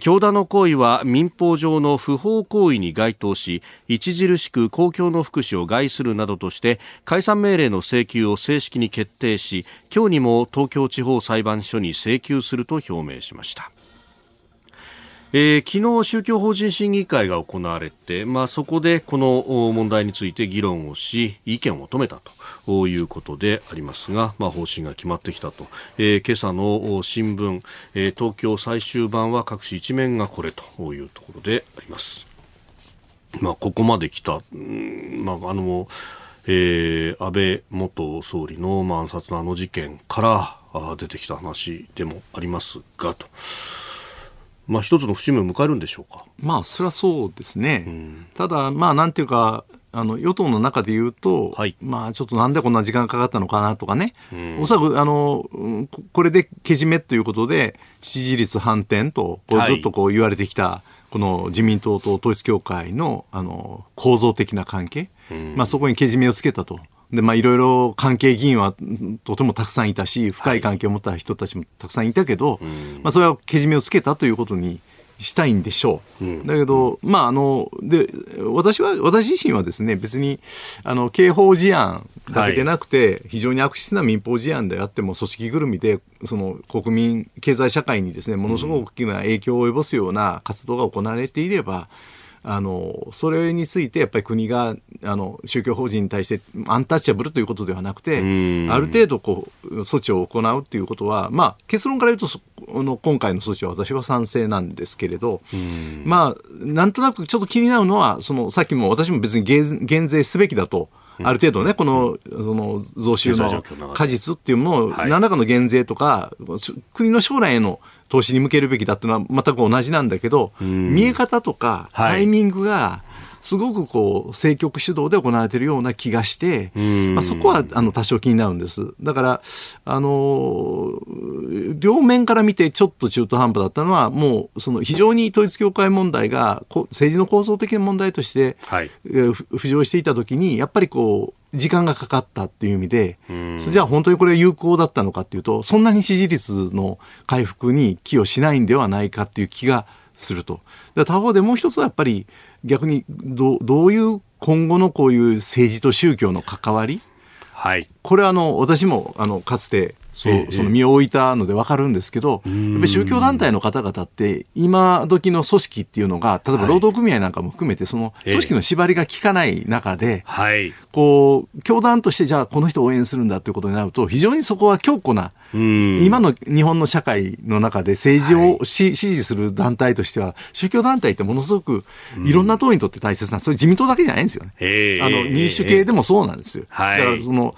教団の行為は民法上の不法行為に該当し著しく公共の福祉を害するなどとして解散命令の請求を正式に決定し今日にも東京地方裁判所に請求すると表明しました。えー、昨日宗教法人審議会が行われて、まあ、そこでこの問題について議論をし意見を求めたということでありますが、まあ、方針が決まってきたと、えー、今朝の新聞、えー、東京最終版は各紙一面がこれというところであります。まあ、ここまで来た、まあ、あのえー、安倍元総理の暗殺のあの事件から出てきた話でもありますがと。まあ、一つの節目を迎えるんでしょうか。まあ、それはそうですね。うん、ただ、まあ、なんていうか、あの与党の中で言うと、はい、まあちょっとなんでこんな時間かかったのかなとかね、うん、おそらくあのこれでけじめということで、支持率反転とこうずっとこう言われてきた、この自民党と統一教会のあの構造的な関係、うん、まあ、そこにけじめをつけたと。で、まあ、いろいろ関係議員はとてもたくさんいたし、深い関係を持った人たちもたくさんいたけど、はい、まあ、それはけじめをつけたということにしたいんでしょう。うん、だけど、まあ、あの、で、私は、私自身はですね、別に、あの、刑法事案だけでなくて、はい、非常に悪質な民法事案であっても、組織ぐるみで、その、国民、経済社会にですね、ものすごく大きな影響を及ぼすような活動が行われていれば、あのそれについてやっぱり国があの宗教法人に対してアンタッチャブルということではなくてある程度こう措置を行うということは、まあ、結論から言うとの今回の措置は私は賛成なんですけれどまあなんとなくちょっと気になるのはそのさっきも私も別に減税すべきだと。ある程度ね、この、その増収の果実っていうものを、何らかの減税とか、国の将来への投資に向けるべきだっていうのは全く同じなんだけど、見え方とかタイミングが、すごくこう政局主導で行われているような気がして、まあ、そこはあの多少気になるんです。だから、あの両面から見てちょっと中途半端だったのは、もうその非常に統一教会問題が政治の構造的な問題として、はい、浮上していたときに、やっぱりこう、時間がかかったっていう意味で、じゃあ本当にこれ有効だったのかっていうと、そんなに支持率の回復に寄与しないんではないかっていう気がすると。他方でもう一つはやっぱり逆にどどういう今後のこういう政治と宗教の関わり、はい、これはあの私もあのかつてそう、その身を置いたので分かるんですけど、やっぱり宗教団体の方々って、今時の組織っていうのが、例えば労働組合なんかも含めて、その組織の縛りが効かない中で、こう、教団としてじゃあこの人を応援するんだということになると、非常にそこは強固な、今の日本の社会の中で政治を支持する団体としては、宗教団体ってものすごくいろんな党にとって大切な、それ自民党だけじゃないんですよね。あの民主系でもそうなんですよ。だからその、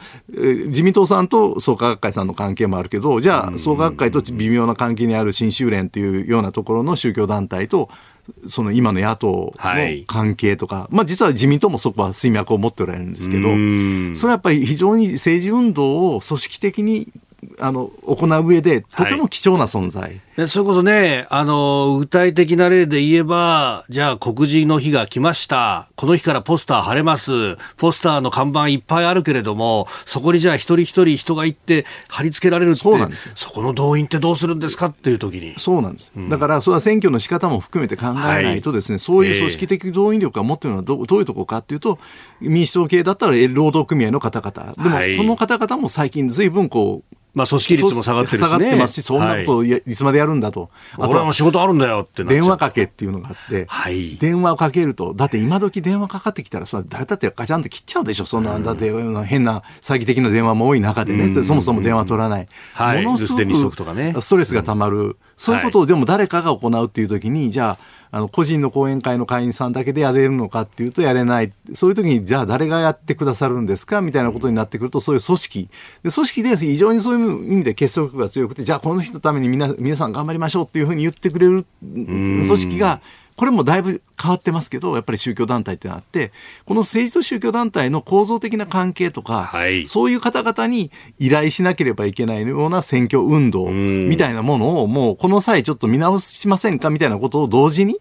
自民党さんと創価学会さんの関関係もあるけど、じゃあ、創学会と微妙な関係にある新州連というようなところの宗教団体と、その今の野党の関係とか、はい、まあ実は自民党もそこは水脈を持っておられるんですけど、それはやっぱり非常に政治運動を組織的にあの行う上で、とても貴重な存在。はいそれこそね、あの、具体的な例で言えば、じゃあ告示の日が来ました。この日からポスター貼れます。ポスターの看板いっぱいあるけれども、そこにじゃあ一人一人人が行って貼り付けられるって、そうなんですそこの動員ってどうするんですかっていう時に。そうなんです。うん、だから、それは選挙の仕方も含めて考えないとですね、はい、そういう組織的動員力が持っているのはどどういうところかっていうと、民主党系だったら労働組合の方々。でも、はい、この方々も最近ずいぶんこう、まあ、組織率も下がってるし、ね、下がってますし、そんなこといつまでやるんだと。あとはもう仕事あるんだよって電話かけっていうのがあって、はい、電話をかけると、だって今時電話かかってきたらさ、誰だってガチャンって切っちゃうでしょ、そんな、だって変な詐欺的な電話も多い中でね、そもそも電話取らない。はい、ものすごくストレスがたまる。そういうことをでも誰かが行うっていう時に、じゃあ、あの個人の講演会の会員さんだけでやれるのかっていうとやれない。そういう時にじゃあ誰がやってくださるんですかみたいなことになってくるとそういう組織。で組織で非常にそういう意味で結束力が強くてじゃあこの人のために皆皆さん頑張りましょうっていうふうに言ってくれる組織がこれもだいぶ変わってますけど、やっぱり宗教団体ってあって、この政治と宗教団体の構造的な関係とか、はい、そういう方々に依頼しなければいけないような選挙運動みたいなものを、もうこの際ちょっと見直しませんかみたいなことを同時に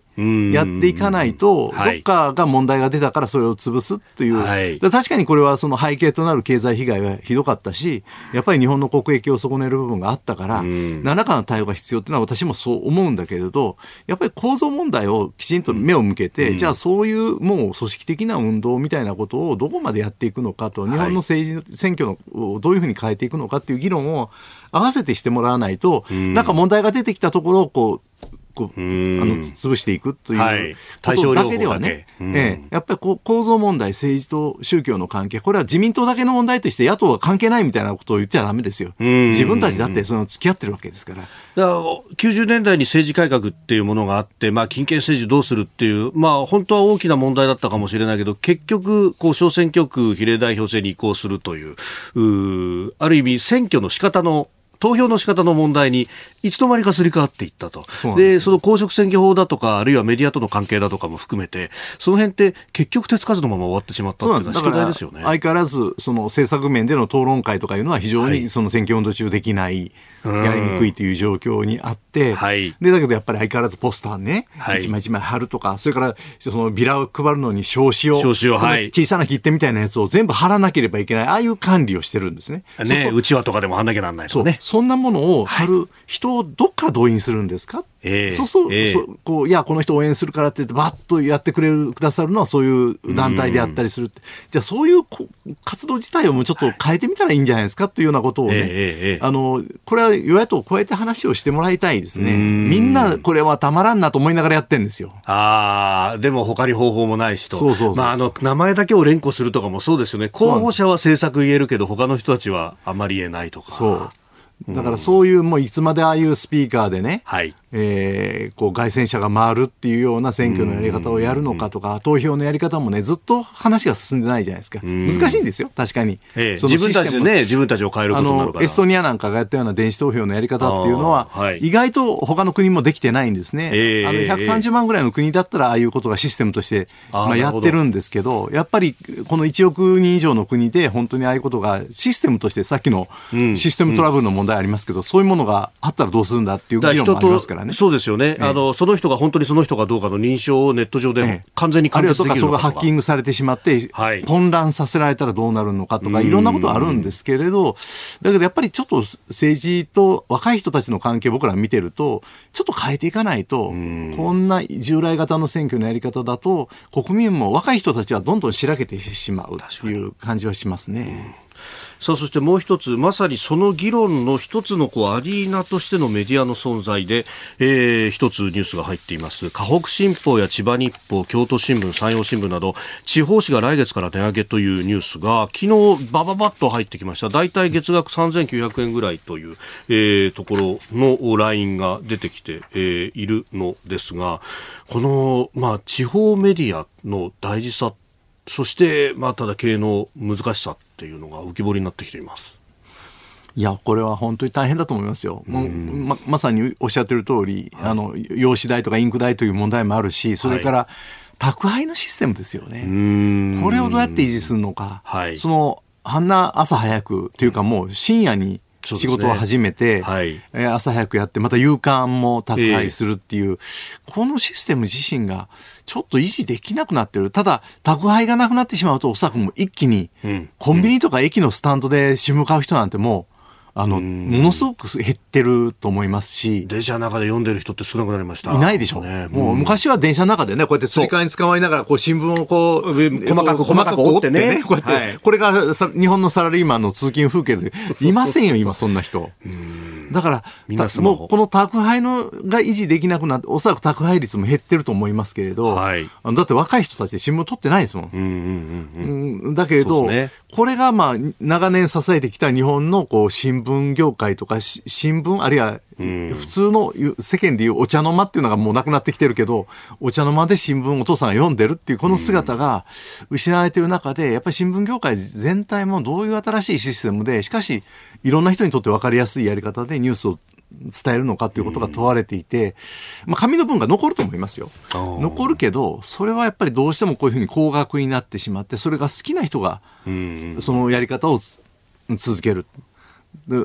やっていかないと、どっかが問題が出たからそれを潰すという、はい、確かにこれはその背景となる経済被害はひどかったし、やっぱり日本の国益を損ねる部分があったから、何らかの対応が必要っていうのは私もそう思うんだけれど、やっぱり構造問題をきちんと目を向けて、うん、じゃあそういうもう組織的な運動みたいなことをどこまでやっていくのかと、日本の政治、選挙のをどういうふうに変えていくのかっていう議論を合わせてしてもらわないと、うん、なんか問題が出てきたところをこうこうあの潰していくということだけではね、はい、ええ、やっぱりこう構造問題、政治と宗教の関係、これは自民党だけの問題として野党は関係ないみたいなことを言っちゃだめですよ。自分たちだってその付き合ってるわけですから。だから90年代に政治改革っていうものがあって、まあ、金権政治どうするっていう、まあ、本当は大きな問題だったかもしれないけど、結局、こう小選挙区比例代表制に移行するという、うある意味、選挙の仕方の投票の仕方の問題にいつの間にかすり替わっていったと。そでその公職選挙法だとか、あるいはメディアとの関係だとかも含めて、その辺って結局手つかずのまま終わってしまったっていうのは宿題ですよね。相変わらず、その政策面での討論会とかいうのは非常にその選挙運動中できない。はいやりにくいという状況にあって、はい、でだけどやっぱり相変わらずポスターね、はい、一枚一枚貼るとかそれからそのビラを配るのに証紙を証紙を、はい、小さな切手みたいなやつを全部貼らなければいけないああいう管理をしてるんですね。ねうちわとかでも貼んなきゃなんないとね。そんなものを貼る人をどっから動員するんですか、えー、そうそう、えー、そこういやこの人応援するからって言ってバッとやってくれるくださるのはそういう団体であったりするじゃあそういう活動自体をもうちょっと変えてみたらいいんじゃないですかというようなことをね、えー、あのこれは与野党を超えて話をしてもらいたいですね。みんなこれはたまらんなと思いながらやってるんですよ。ああでも他に方法もないしと。そうそう。まあ、あの名前だけを連呼するとかもそうですよね。候補者は政策言えるけど他の人たちはあまり言えないとか。そうだからそういうもういつまでああいうスピーカーでね、はい、えー、こう凱旋者が回るっていうような選挙のやり方をやるのかとか、投票のやり方もね、ずっと話が進んでないじゃないですか。難しいんですよ、確かに。ええ、自分たちでね、自分たちを変えることになるから。エストニアなんかがやったような電子投票のやり方っていうのは、はい、意外と他の国もできてないんですね。えー、あの130万ぐらいの国だったら、ああいうことがシステムとして、まあ、やってるんですけど、やっぱりこの1億人以上の国で、本当にああいうことがシステムとして、さっきのシステムトラブルの問題ありますけど、うん、そういうものがあったらどうするんだっていう議論もありますからね。そうですよね。あのその人が本当にその人かどうかの認証をネット上で完全に完結できるのかとか、それがハッキングされてしまって、はい、混乱させられたらどうなるのかとか、いろんなことあるんですけれど、だけどやっぱりちょっと政治と若い人たちの関係、僕ら見てると、ちょっと変えていかないと、こんな従来型の選挙のやり方だと、国民も若い人たちはどんどんしらけてしまうという感じはしますね。さあそしてもう一つまさにその議論の一つのこうアリーナとしてのメディアの存在で、えー、一つニュースが入っています。河北新報や千葉日報京都新聞山陽新聞など地方紙が来月から値上げというニュースが昨日バババッと入ってきました。大体月額3900円ぐらいという、えー、ところのラインが出てきて、えー、いるのですがこの、まあ、地方メディアの大事さってそして、まあ、ただ経営の難しさっていうのが浮き彫りになってきています。いや、これは本当に大変だと思いますよ。もうままさにおっしゃってる通り、はい、あの、用紙代とかインク代という問題もあるし、それから、宅配のシステムですよね。これをどうやって維持するのか。はい、その、あんな朝早くというかもう深夜に仕事を始めて、ねはい、朝早くやって、また夕刊も宅配するっていう、えー、このシステム自身がちょっと維持できなくなってる。ただ、宅配がなくなってしまうと、おそらくもう一気に、コンビニとか駅のスタンドで新聞買う人なんてもう、あの、ものすごく減ってると思いますし。電車の中で読んでる人って少なくなりました。いないでしょ。ね、もう昔は電車の中でね、こうやってつり革に捕まりながら、こう新聞をこう、細かく細かく折ってね。こうやって、はい、これが日本のサラリーマンの通勤風景で、いませんよ、今そんな人。うんだから、もうこの宅配のが維持できなくなって、おそらく宅配率も減ってると思いますけれど、はい、だって若い人たちで新聞取ってないですもん。うんうんうん、だけれど、ね、これがまあ長年支えてきた日本のこう新聞業界とか新聞あるいは普通の世間でいうお茶の間っていうのがもうなくなってきてるけど、お茶の間で新聞お父さんが読んでるっていうこの姿が失われてる中で、やっぱり新聞業界全体もどういう新しいシステムで、しかしいろんな人にとって分かりやすいやり方でニュースを伝えるのかということが問われていて、まあ、紙の文が残ると思いますよ。残るけど、それはやっぱりどうしてもこういうふうに高額になってしまって、それが好きな人が、そのやり方を続ける。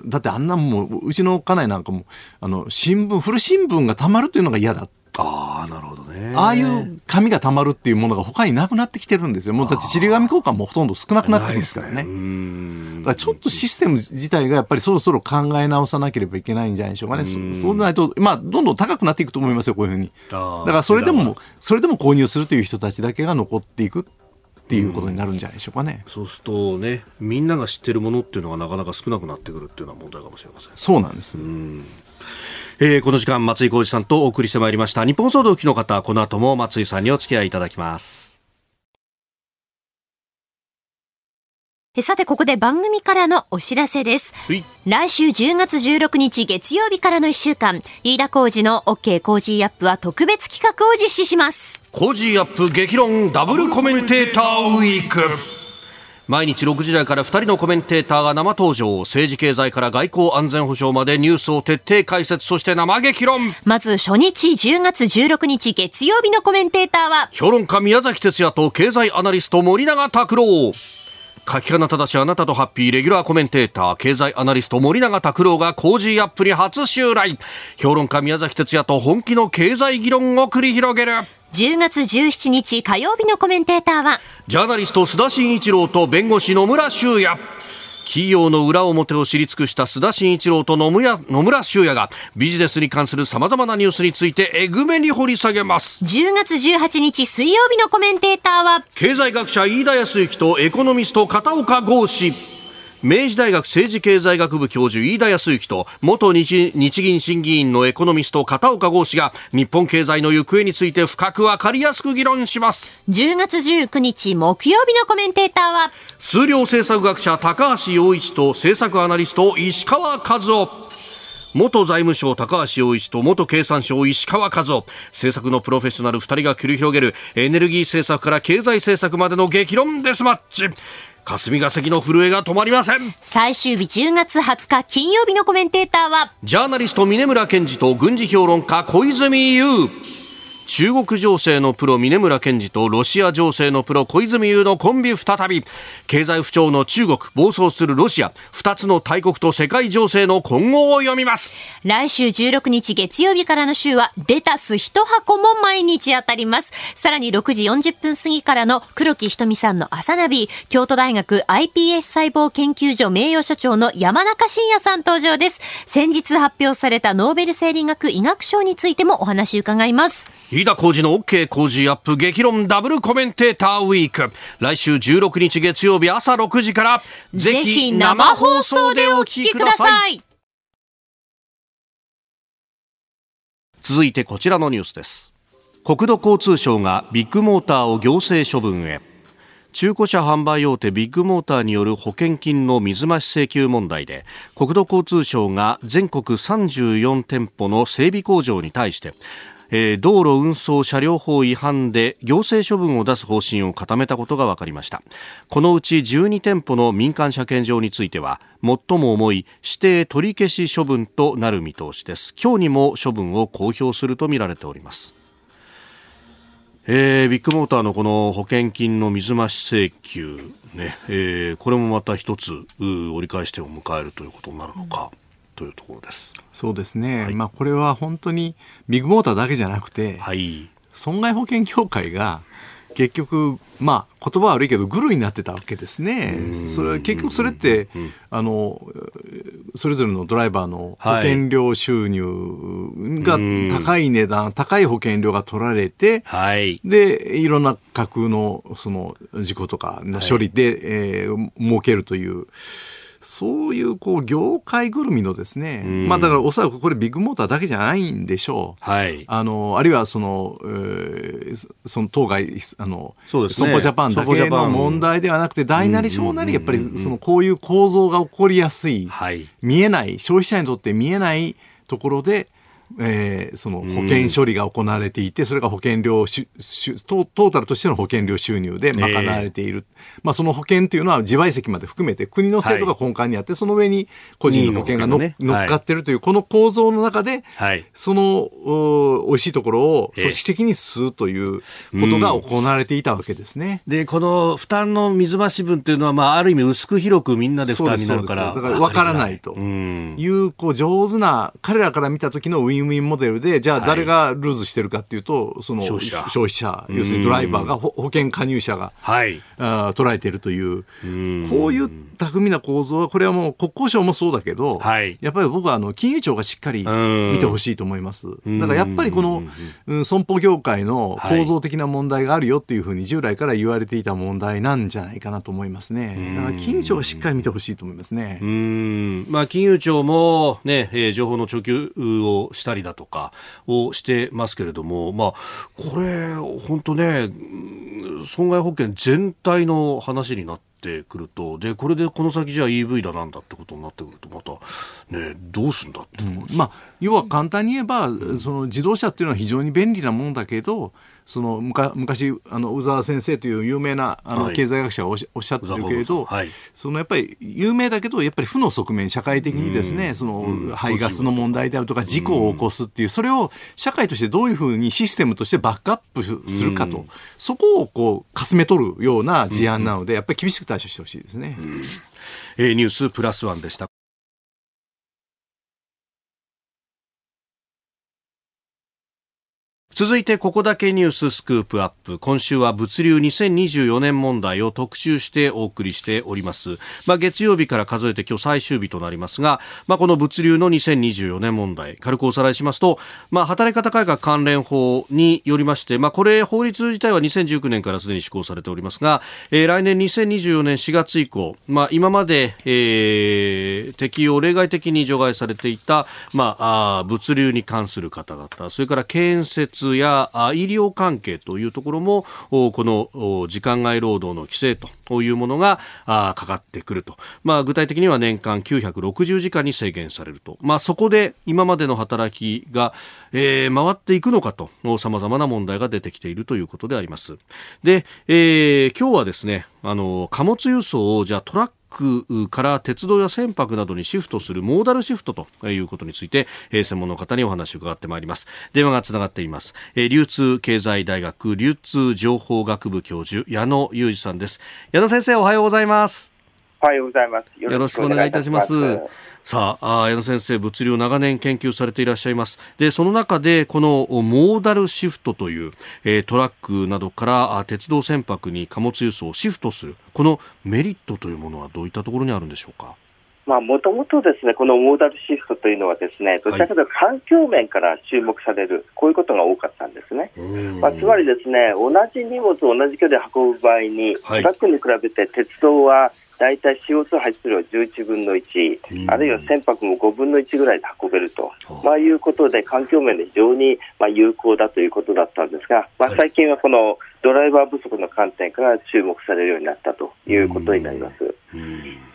だってあんなもう、うちの家内なんかも、あの、新聞、古新聞がたまるというのが嫌だ。ああ、なるほどね。ああいう紙がたまるっていうものが他になくなってきてるんですよ。もうだってちり紙交換もほとんど少なくなってるんですからね。ねだからちょっとシステム自体がやっぱりそろそろ考え直さなければいけないんじゃないでしょうかね。うそうでないと、まあ、どんどん高くなっていくと思いますよ、こういうふうに。だからそれでも、それでも購入するという人たちだけが残っていくっていうことになるんじゃないでしょうかね、うん、そうするとねみんなが知ってるものっていうのがなかなか少なくなってくるっていうのは問題かもしれませんそうなんです、うんえー、この時間松井孝治さんとお送りしてまいりました日本総動機の方この後も松井さんにお付き合いいただきますさて、ここで番組からのお知らせです。来週10月16日月曜日からの1週間、飯田浩二の OK Cozy up は特別企画を実施します。コージーアップ激論ダブルコメンテーターウィーク。毎日6時台から2人のコメンテーターが生登場。政治経済から外交安全保障までニュースを徹底解説。そして生激論。まず初日10月16日月曜日のコメンテーターは評論家宮崎哲弥と経済アナリスト森永卓郎。柿花正あなたとハッピーレギュラーコメンテーター。経済アナリスト森永卓郎が Cozy up に初襲来。評論家宮崎哲弥と本気の経済議論を繰り広げる10月17日火曜日のコメンテーターはジャーナリスト須田慎一郎と弁護士野村修也。企業の裏表を知り尽くした須田慎一郎と野村野村修也がビジネスに関するさまざまなニュースについてえぐめに掘り下げます。10月18日水曜日のコメンテーターは経済学者飯田康之とエコノミスト片岡剛志明治大学政治経済学部教授飯田康之と元日銀審議員のエコノミスト片岡剛氏が日本経済の行方について深く分かりやすく議論します。10月19日木曜日のコメンテーターは？数量政策学者高橋洋一と政策アナリスト石川和夫。元財務省高橋洋一と元経産省石川和夫。政策のプロフェッショナル2人が繰り広げるエネルギー政策から経済政策までの激論デスマッチ霞が関の震えが止まりません。最終日10月20日金曜日のコメンテーターはジャーナリスト峰村健二と軍事評論家小泉悠中国情勢のプロ峰村健二とロシア情勢のプロ小泉優のコンビ再び経済不調の中国暴走するロシア2つの大国と世界情勢の今後を読みます。来週16日月曜日からの週はレタス1箱も毎日当たります。さらに6時40分過ぎからの黒木ひとみさんの朝ナビ京都大学 iPS 細胞研究所名誉所長の山中伸也さん登場です。先日発表されたノーベル生理学医学賞についてもお話伺います。飯田浩二の OK 工事アップ激論ダブルコメンテーターウィーク。来週16日月曜日朝6時から、ぜひ生放送でお聞きください。続いてこちらのニュースです。国土交通省がビッグモーターを行政処分へ。中古車販売大手ビッグモーターによる保険金の水増し請求問題で国土交通省が全国34店舗の整備工場に対してえー、道路運送車両法違反で行政処分を出す方針を固めたことが分かりました。このうち12店舗の民間車検場については最も重い指定取り消し処分となる見通しです。今日にも処分を公表するとみられております。えー、ビッグモーターのこの保険金の水増し請求、ねえー、これもまた一つ折り返し点を迎えるということになるのか。というところです。そうですね。はい、まあこれは本当にビッグモーターだけじゃなくて、はい、損害保険協会が結局まあ言葉悪いけどグルになってたわけですね。それ結局それって、あのそれぞれのドライバーの保険料収入が高い値段、高い保険料が取られて、はい、でいろんな架空のその事故とかの処理で、はい、えー、儲けるという。そういうこう業界ぐるみのですね、まあだからおそらくこれビッグモーターだけじゃないんでしょう。はい、あのあるいはその、えー、その当該あのそうです、ね、損保ジャパンだけの問題ではなくて大なり小なりやっぱりそのこういう構造が起こりやすい、はい、見えない消費者にとって見えないところでえー、その保険処理が行われていて、それが保険料しトータルとしての保険料収入で賄われている、えー、まあ、その保険というのは自賠責まで含めて国の制度が根幹にあって、はい、その上に個人の保険がの、ね、乗っかっているという、この構造の中で、はい、そのお美味しいところを組織的に吸うということが行われていたわけですね。でこの負担の水増し分というのは、まあ、ある意味薄く広くみんなで負担になるからだから分からないと。いうこう上手な彼らから見た時のウィンンウィンモデルで、じゃあ誰がルーズしてるかっていうと、その消費者、要するにドライバーが、保険加入者が、はい、あ捉えているという、こういう巧みな構造は、これはもう国交省もそうだけど、はい、やっぱり僕はあの金融庁がしっかり見てほしいと思います。だからやっぱりこの、うん、損保業界の構造的な問題があるよっていうふうに従来から言われていた問題なんじゃないかなと思いますね。だから金融庁がしっかり見てほしいと思いますね。うん。まあ、金融庁もね、えー、情報の供給をしたたりだとかをしてますけれども、まあ、これ、本当ね、損害保険全体の話になって、てくるとでこれでこの先じゃあ EV だなんだってことになってくるとまた、ね、どうすんだって、うん、まあ、要は簡単に言えば、うん、その自動車っていうのは非常に便利なものだけどその昔あの宇沢先生という有名なあの経済学者がおっしゃってるけれど、はい、そのやっぱり有名だけどやっぱり負の側面社会的にですね、その排ガスの問題であるとか事故を起こすっていう、それを社会としてどういうふうにシステムとしてバックアップするかと、そこをこうかすめ取るような事案なので、やっぱり厳しく対処してほしいですね。えー、ニュースプラスワンでした。続いてここだけニューススクープアップ。今週は物流2024年問題を特集してお送りしております、まあ、月曜日から数えて今日最終日となりますが、まあ、この物流の2024年問題軽くおさらいしますと、まあ、働き方改革関連法によりまして、まあ、これ法律自体は2019年からすでに施行されておりますが、えー、来年2024年4月以降、まあ、今まで、えー、適用例外的に除外されていた、まあ、あ物流に関する方々それから建設や医療関係というところもこの時間外労働の規制というものがかかってくると、まあ、具体的には年間960時間に制限されると、まあ、そこで今までの働きが、回っていくのかとさまざまな問題が出てきているということであります。で、えー、今日はですねあの貨物輸送をじゃトラッククから鉄道や船舶などにシフトするモーダルシフトということについて、え専門の方にお話を伺ってまいります。電話がつながっています、え流通経済大学流通情報学部教授矢野裕二さんです。矢野先生おはようございます。おはようございます。よろしくお願いいたしますさあ矢野先生物流を長年研究されていらっしゃいます。でその中でこのモーダルシフトという、えー、トラックなどから鉄道船舶に貨物輸送をシフトするこのメリットというものはどういったところにあるんでしょうか？まあ、もともとですね、このモーダルシフトというのはですね、どちらかというと環境面から注目される、こういうことが多かったんですね。まあ、つまりですね、同じ荷物を同じ距離で運ぶ場合に、トラックに比べて鉄道は大体 CO2 排出量11分の1、あるいは船舶も5分の1ぐらいで運べると、まあ、いうことで、環境面で非常にまあ有効だということだったんですが、まあ、最近はこのドライバー不足の観点から注目されるようになったということになります。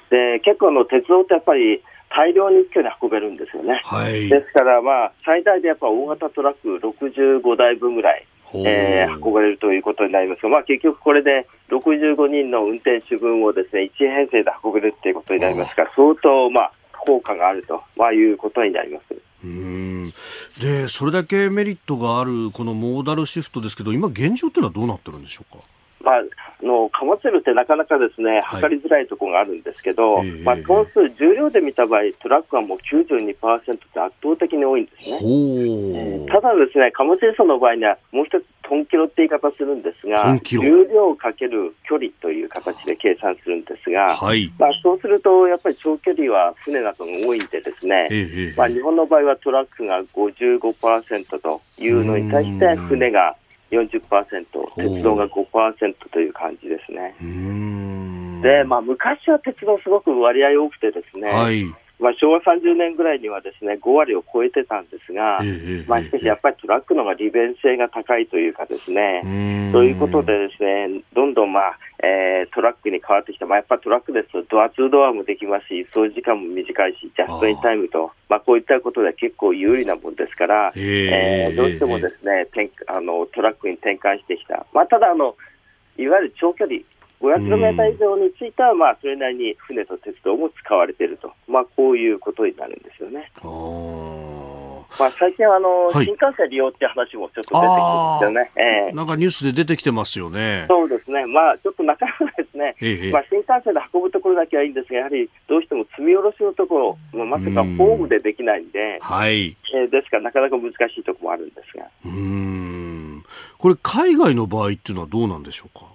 で結構の鉄道ってやっぱり大量に一挙に運べるんですよね。はい、ですから、まあ、最大でやっぱ大型トラック65台分ぐらい、えー、運ばれるということになりますが、まあ、結局これで65人の運転手分をですね1編成で運べるということになりますから、相当、まあ、効果があると、まあ、いうことになります。うんでそれだけメリットがあるこのモーダルシフトですけど今、現状というのはどうなってるんでしょうか？まあ、あの貨物量ってなかなかですね測りづらいところがあるんですけど、はい、まあ、トン数、重量で見た場合、トラックはもう92%って圧倒的に多いんですね。えー、ただ、ですね貨物輸送の場合には、もう一つトンキロって言い方するんですが、重量かける距離という形で計算するんですが、はい、まあ、そうすると、やっぱり長距離は船などが多いんで、ですね、えー、まあ、日本の場合はトラックが55%というのに対して、船が40%、鉄道が5%という感じですね。で、まあ、昔は鉄道すごく割合多くてですね、はい。まあ、昭和30年ぐらいにはですね5割を超えてたんですが、ええまあ、しかしやっぱりトラックの方が利便性が高いというかですね、ということでですね、どんどん、まあえートラックに変わってきた、まあ、やっぱりトラックですとドアツードアもできますし、輸送時間も短いし、ジャストインタイムと、まあ、こういったことで結構有利なもんですから、えええーどうしてもですね、転あのトラックに転換してきた。まあ、ただあの、いわゆる長距離、500km 以上については、まあ、それなりに船と鉄道も使われていると、まあ、こういうことになるんですよね。まあ、最近はあの、はい新幹線利用っていう話もちょっと出てきてますよね。ええなんかニュースで出てきてますよね。そうですね、まあ、ちょっとなかなかですね、ええまあ、新幹線で運ぶところだけはいいんですが、やはりどうしても積み下ろしのところ、まあまさかホームでできないんで、はい。えーですからなかなか難しいところもあるんですが、うーん。これ海外の場合っていうのはどうなんでしょうか？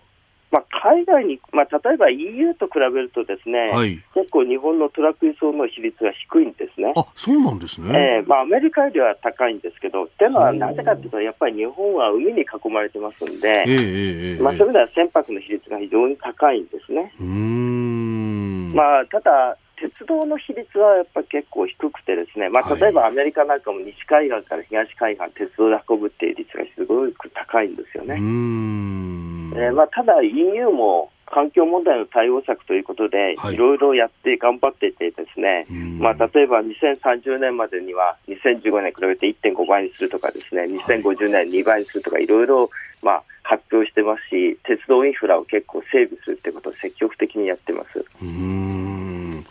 まあ、海外に、まあ、例えば EU と比べるとですね、はい結構日本のトラック輸送の比率が低いんですね。あ、そうなんですね。えーまあ、アメリカよりは高いんですけど、っていうのはなぜかというと、やっぱり日本は海に囲まれてますんで、ええまあ、そういう意味では船舶の比率が非常に高いんですね。うーん。まあ、ただ、鉄道の比率はやっぱり結構低くてですね、まあ、はい例えばアメリカなんかも西海岸から東海岸、鉄道で運ぶっていう率がすごく高いんですよね。ん。えーまあ、ただ EU も環境問題の対応策ということで、はいいろいろやって頑張っていてですね、うんまあ、例えば2030年までには2015年に比べて1.5倍にするとかですね、2050年2倍にするとかいろいろまあ発表してますし、鉄道インフラを結構整備するということを積極的にやってます。うーん。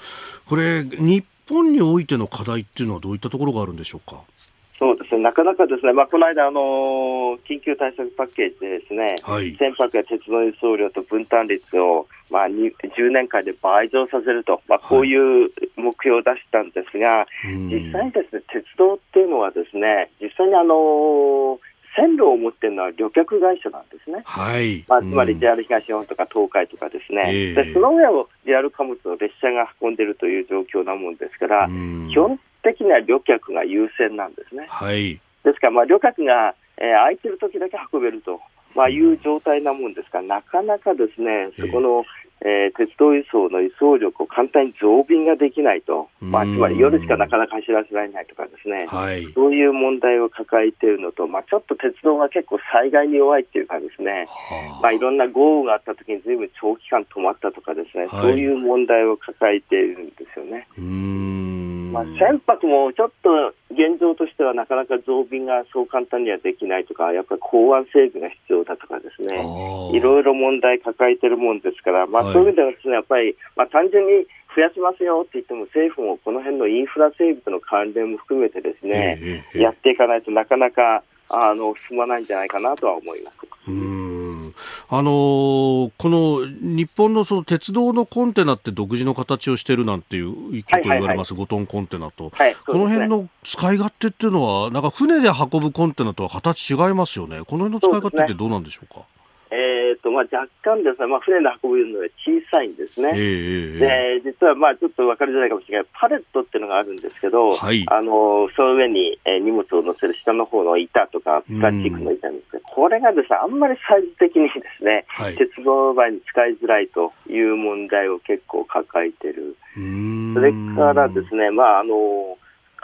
これ、日本においての課題っていうのはどういったところがあるんでしょうか？そうですね、なかなかですね、まあ、この間、あのー緊急対策パッケージでですね、はい。船舶や鉄道輸送量と分担率を、まあ、に10年間で倍増させると、まあ、こういう目標を出したんですが、うん。実際にですね、鉄道っていうのはですね、実際にあのー線路を持ってるのは旅客会社なんですね。はい。まあ、つまりうん JR 東日本とか東海とかですね、ええ。でその上を JR 貨物の列車が運んでるという状況なもんですから、うん。基本的には旅客が優先なんですね。はい。ですから、まあ、旅客が、えー空いてる時だけ運べると、まあ、いう状態なもんですから、なかなかですね、そこの、えー鉄道輸送の輸送力を簡単に増便ができないと、まあ、つまり夜しかなかなか走らせられないとかですね、はい。そういう問題を抱えているのと、まあ、ちょっと鉄道が結構災害に弱いっていうかですね、まあ、いろんな豪雨があった時にずいぶん長期間止まったとかですね、はい。そういう問題を抱えているんですよね。うーん。まあ、船舶もちょっと現状としてはなかなか増便がそう簡単にはできないとか、やっぱり港湾整備が必要だとかですね、いろいろ問題抱えてるもんですから、まあ、はい。そういう意味ではですね、やっぱり、まあ、単純に増やしますよって言っても、政府もこの辺のインフラ整備との関連も含めてですね、やっていかないとなかなかあの進まないんじゃないかなとは思います。うーんあのーこの日本のその鉄道のコンテナって独自の形をしてるなんていうことを言われます、5トンコンテナと、はいこの辺の使い勝手っていうのは、なんか船で運ぶコンテナとは形違いますよね、この辺の使い勝手ってどうなんでしょうか？えーとまあ、若干ですね、まあ、船で運ぶのは小さいんですね。ええええで実はまあちょっと分かりづらいかもしれないパレットっていうのがあるんですけど、はいあのその上に、えー荷物を乗せる下の方の板とか、プラスチックの板なんですけど、これがですね、あんまりサイズ的にですね、はい鉄道の場合に使いづらいという問題を結構抱えてる。うーんそれからですね、まああの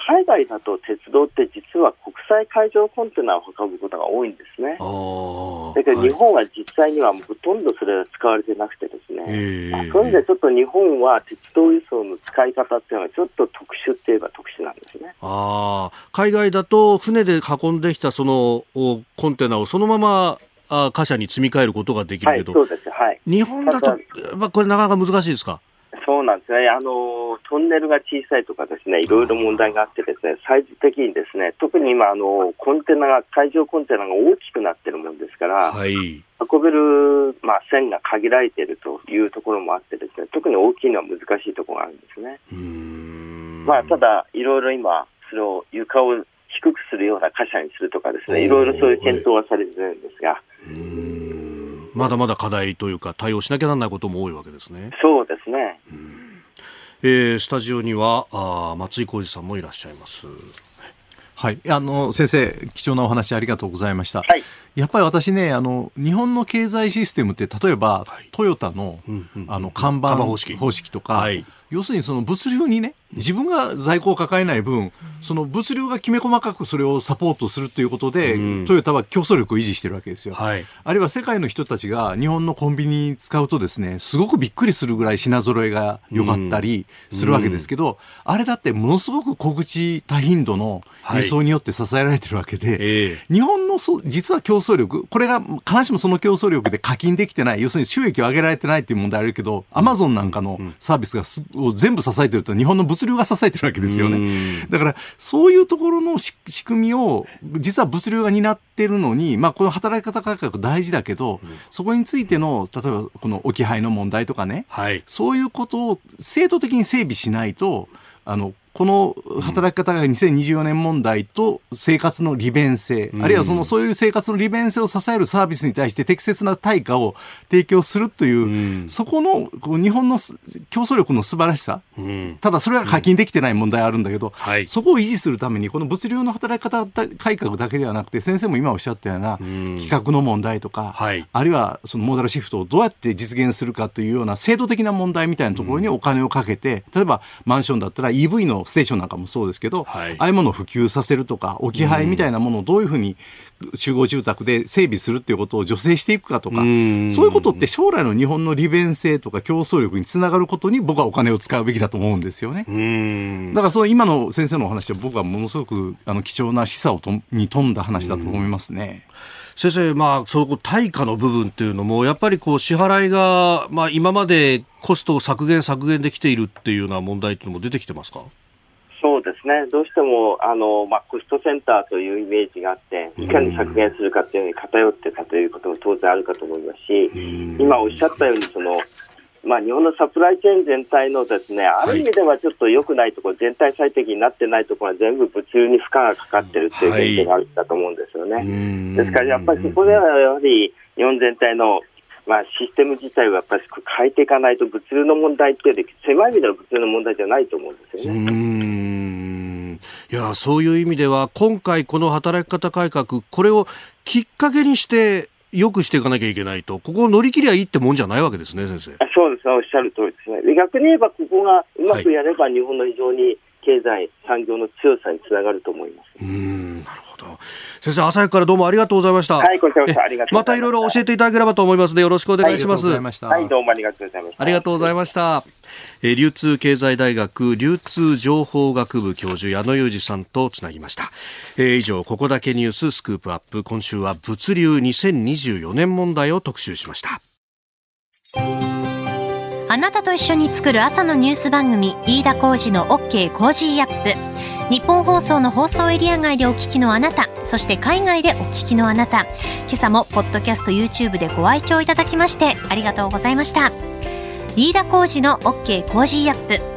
海外だと鉄道って実は国際海上コンテナを運ぶことが多いんですねだけどはい日本は実際にはほとんどそれは使われてなくてですね、ええまあそういう意味でちょっと日本は鉄道輸送の使い方っていうのはちょっと特殊って言えば特殊なんですね。あー海外だと船で運んできたそのおコンテナをそのままあ貨車に積み替えることができるはい、けど、そうです。はい。日本だと、まあ、これなかなか難しいですか？そうなんですね。あの、トンネルが小さいとかですね、いろいろ問題があってですね、サイズ的にですね、特に今、あの、コンテナが、海上コンテナが大きくなってるもんですから、はい。運べる、まあ、線が限られているというところもあってですね、特に大きいのは難しいところがあるんですね。まあ、ただ、いろいろ今、それを床を低くするような貨車にするとかですね、いろいろそういう検討はされてるんですが、まだまだ課題というか対応しなきゃならないことも多いわけですね。そうですね。えースタジオにはあー松井浩二さんもいらっしゃいます。はい、あの先生貴重なお話ありがとうございました。はい、やっぱり私ねあの日本の経済システムって例えば、はい、トヨタの、うんうん、あの看板方式とか、はい、要するにその物流にね自分が在庫を抱えない分、その物流がきめ細かくそれをサポートするということで、うん、トヨタは競争力を維持してるわけですよ、はい、あるいは世界の人たちが日本のコンビニ使うとですねすごくびっくりするぐらい品揃えが良かったりするわけですけど、うん、あれだってものすごく小口多頻度の輸送によって支えられてるわけで、はいえ。ー、日本のそ実は競争力これが必ずしもその競争力で課金できてない要するに収益を上げられてないっていう問題あるけどアマゾンなんかのサービスがを全部支えてると日本の物流が支えてるわけですよね。だから、そういうところの仕組みを、実は物流が担ってるのに、まあ、この働き方改革大事だけど、そこについての、例えばこの置き配の問題とかね、はい、そういうことを制度的に整備しないと、あの、この働き方が2024年問題と生活の利便性、うん、あるいはそのそういう生活の利便性を支えるサービスに対して適切な対価を提供するという、うん、そこのこう日本の競争力の素晴らしさ、うん、ただそれが課金できてない問題あるんだけど、はい、そこを維持するためにこの物流の働き方改革だけではなくて先生も今おっしゃったような企画の問題とか、はい、あるいはそのモーダルシフトをどうやって実現するかというような制度的な問題みたいなところにお金をかけて、例えばマンションだったら EV のステーションなんかもそうですけど、はい、ああいうものを普及させるとか置き配みたいなものをどういうふうに集合住宅で整備するっていうことを助成していくかとか、そういうことって将来の日本の利便性とか競争力につながることに僕はお金を使うべきだと思うんですよね。だからその今の先生のお話は僕はものすごくあの貴重な示唆をとに富んだ話だと思いますね。先生、まあ、その対価の部分っていうのも、やっぱりこう支払いが、まあ、今までコストを削減、削減できているっていうような問題っていうのも出てきてますか？そうですね、どうしてもあの、まあ、コストセンターというイメージがあって、いかに削減するかっていうのに偏ってたということも当然あるかと思いますし、今おっしゃったようにその、まあ、日本のサプライチェーン全体のですね、ある意味ではちょっと良くないところ、全体最適になってないところは全部物流に負荷がかかってるっていう現象があるんだと思うんですよね。ですからやっぱりそこではやはり日本全体のまあ、システム自体はやっぱり変えていかないと物流の問題って狭い意味での物流の問題じゃないと思うんですよね。いやそういう意味では今回この働き方改革これをきっかけにしてよくしていかなきゃいけないと、ここを乗り切りゃいいってもんじゃないわけですね、先生。そうですね、おっしゃる通りですね。逆に言えば、ここがうまくやれば、日本の非常に経済、産業の強さにつながると思います。うんなるほど。先生、朝早くからどうもありがとうございました。はい、こちらこそありがとうまたいろいろ教えていただければと思いますので、よろしくお願いします。はい、どうもありがとうございました。ありがとうございました。えー、流通経済大学流通情報学部教授矢野裕児さんとつなぎました、えー、以上ここだけニューススクープアップ今週は物流2024年問題を特集しましたあなたと一緒に作る朝のニュース番組飯田浩二の OK コージーアップ。ニッポン放送の放送エリア外でお聞きのあなたそして海外でお聞きのあなた。今朝もポッドキャスト YouTube でご愛聴いただきましてありがとうございました。飯田浩司の OK Cozy up。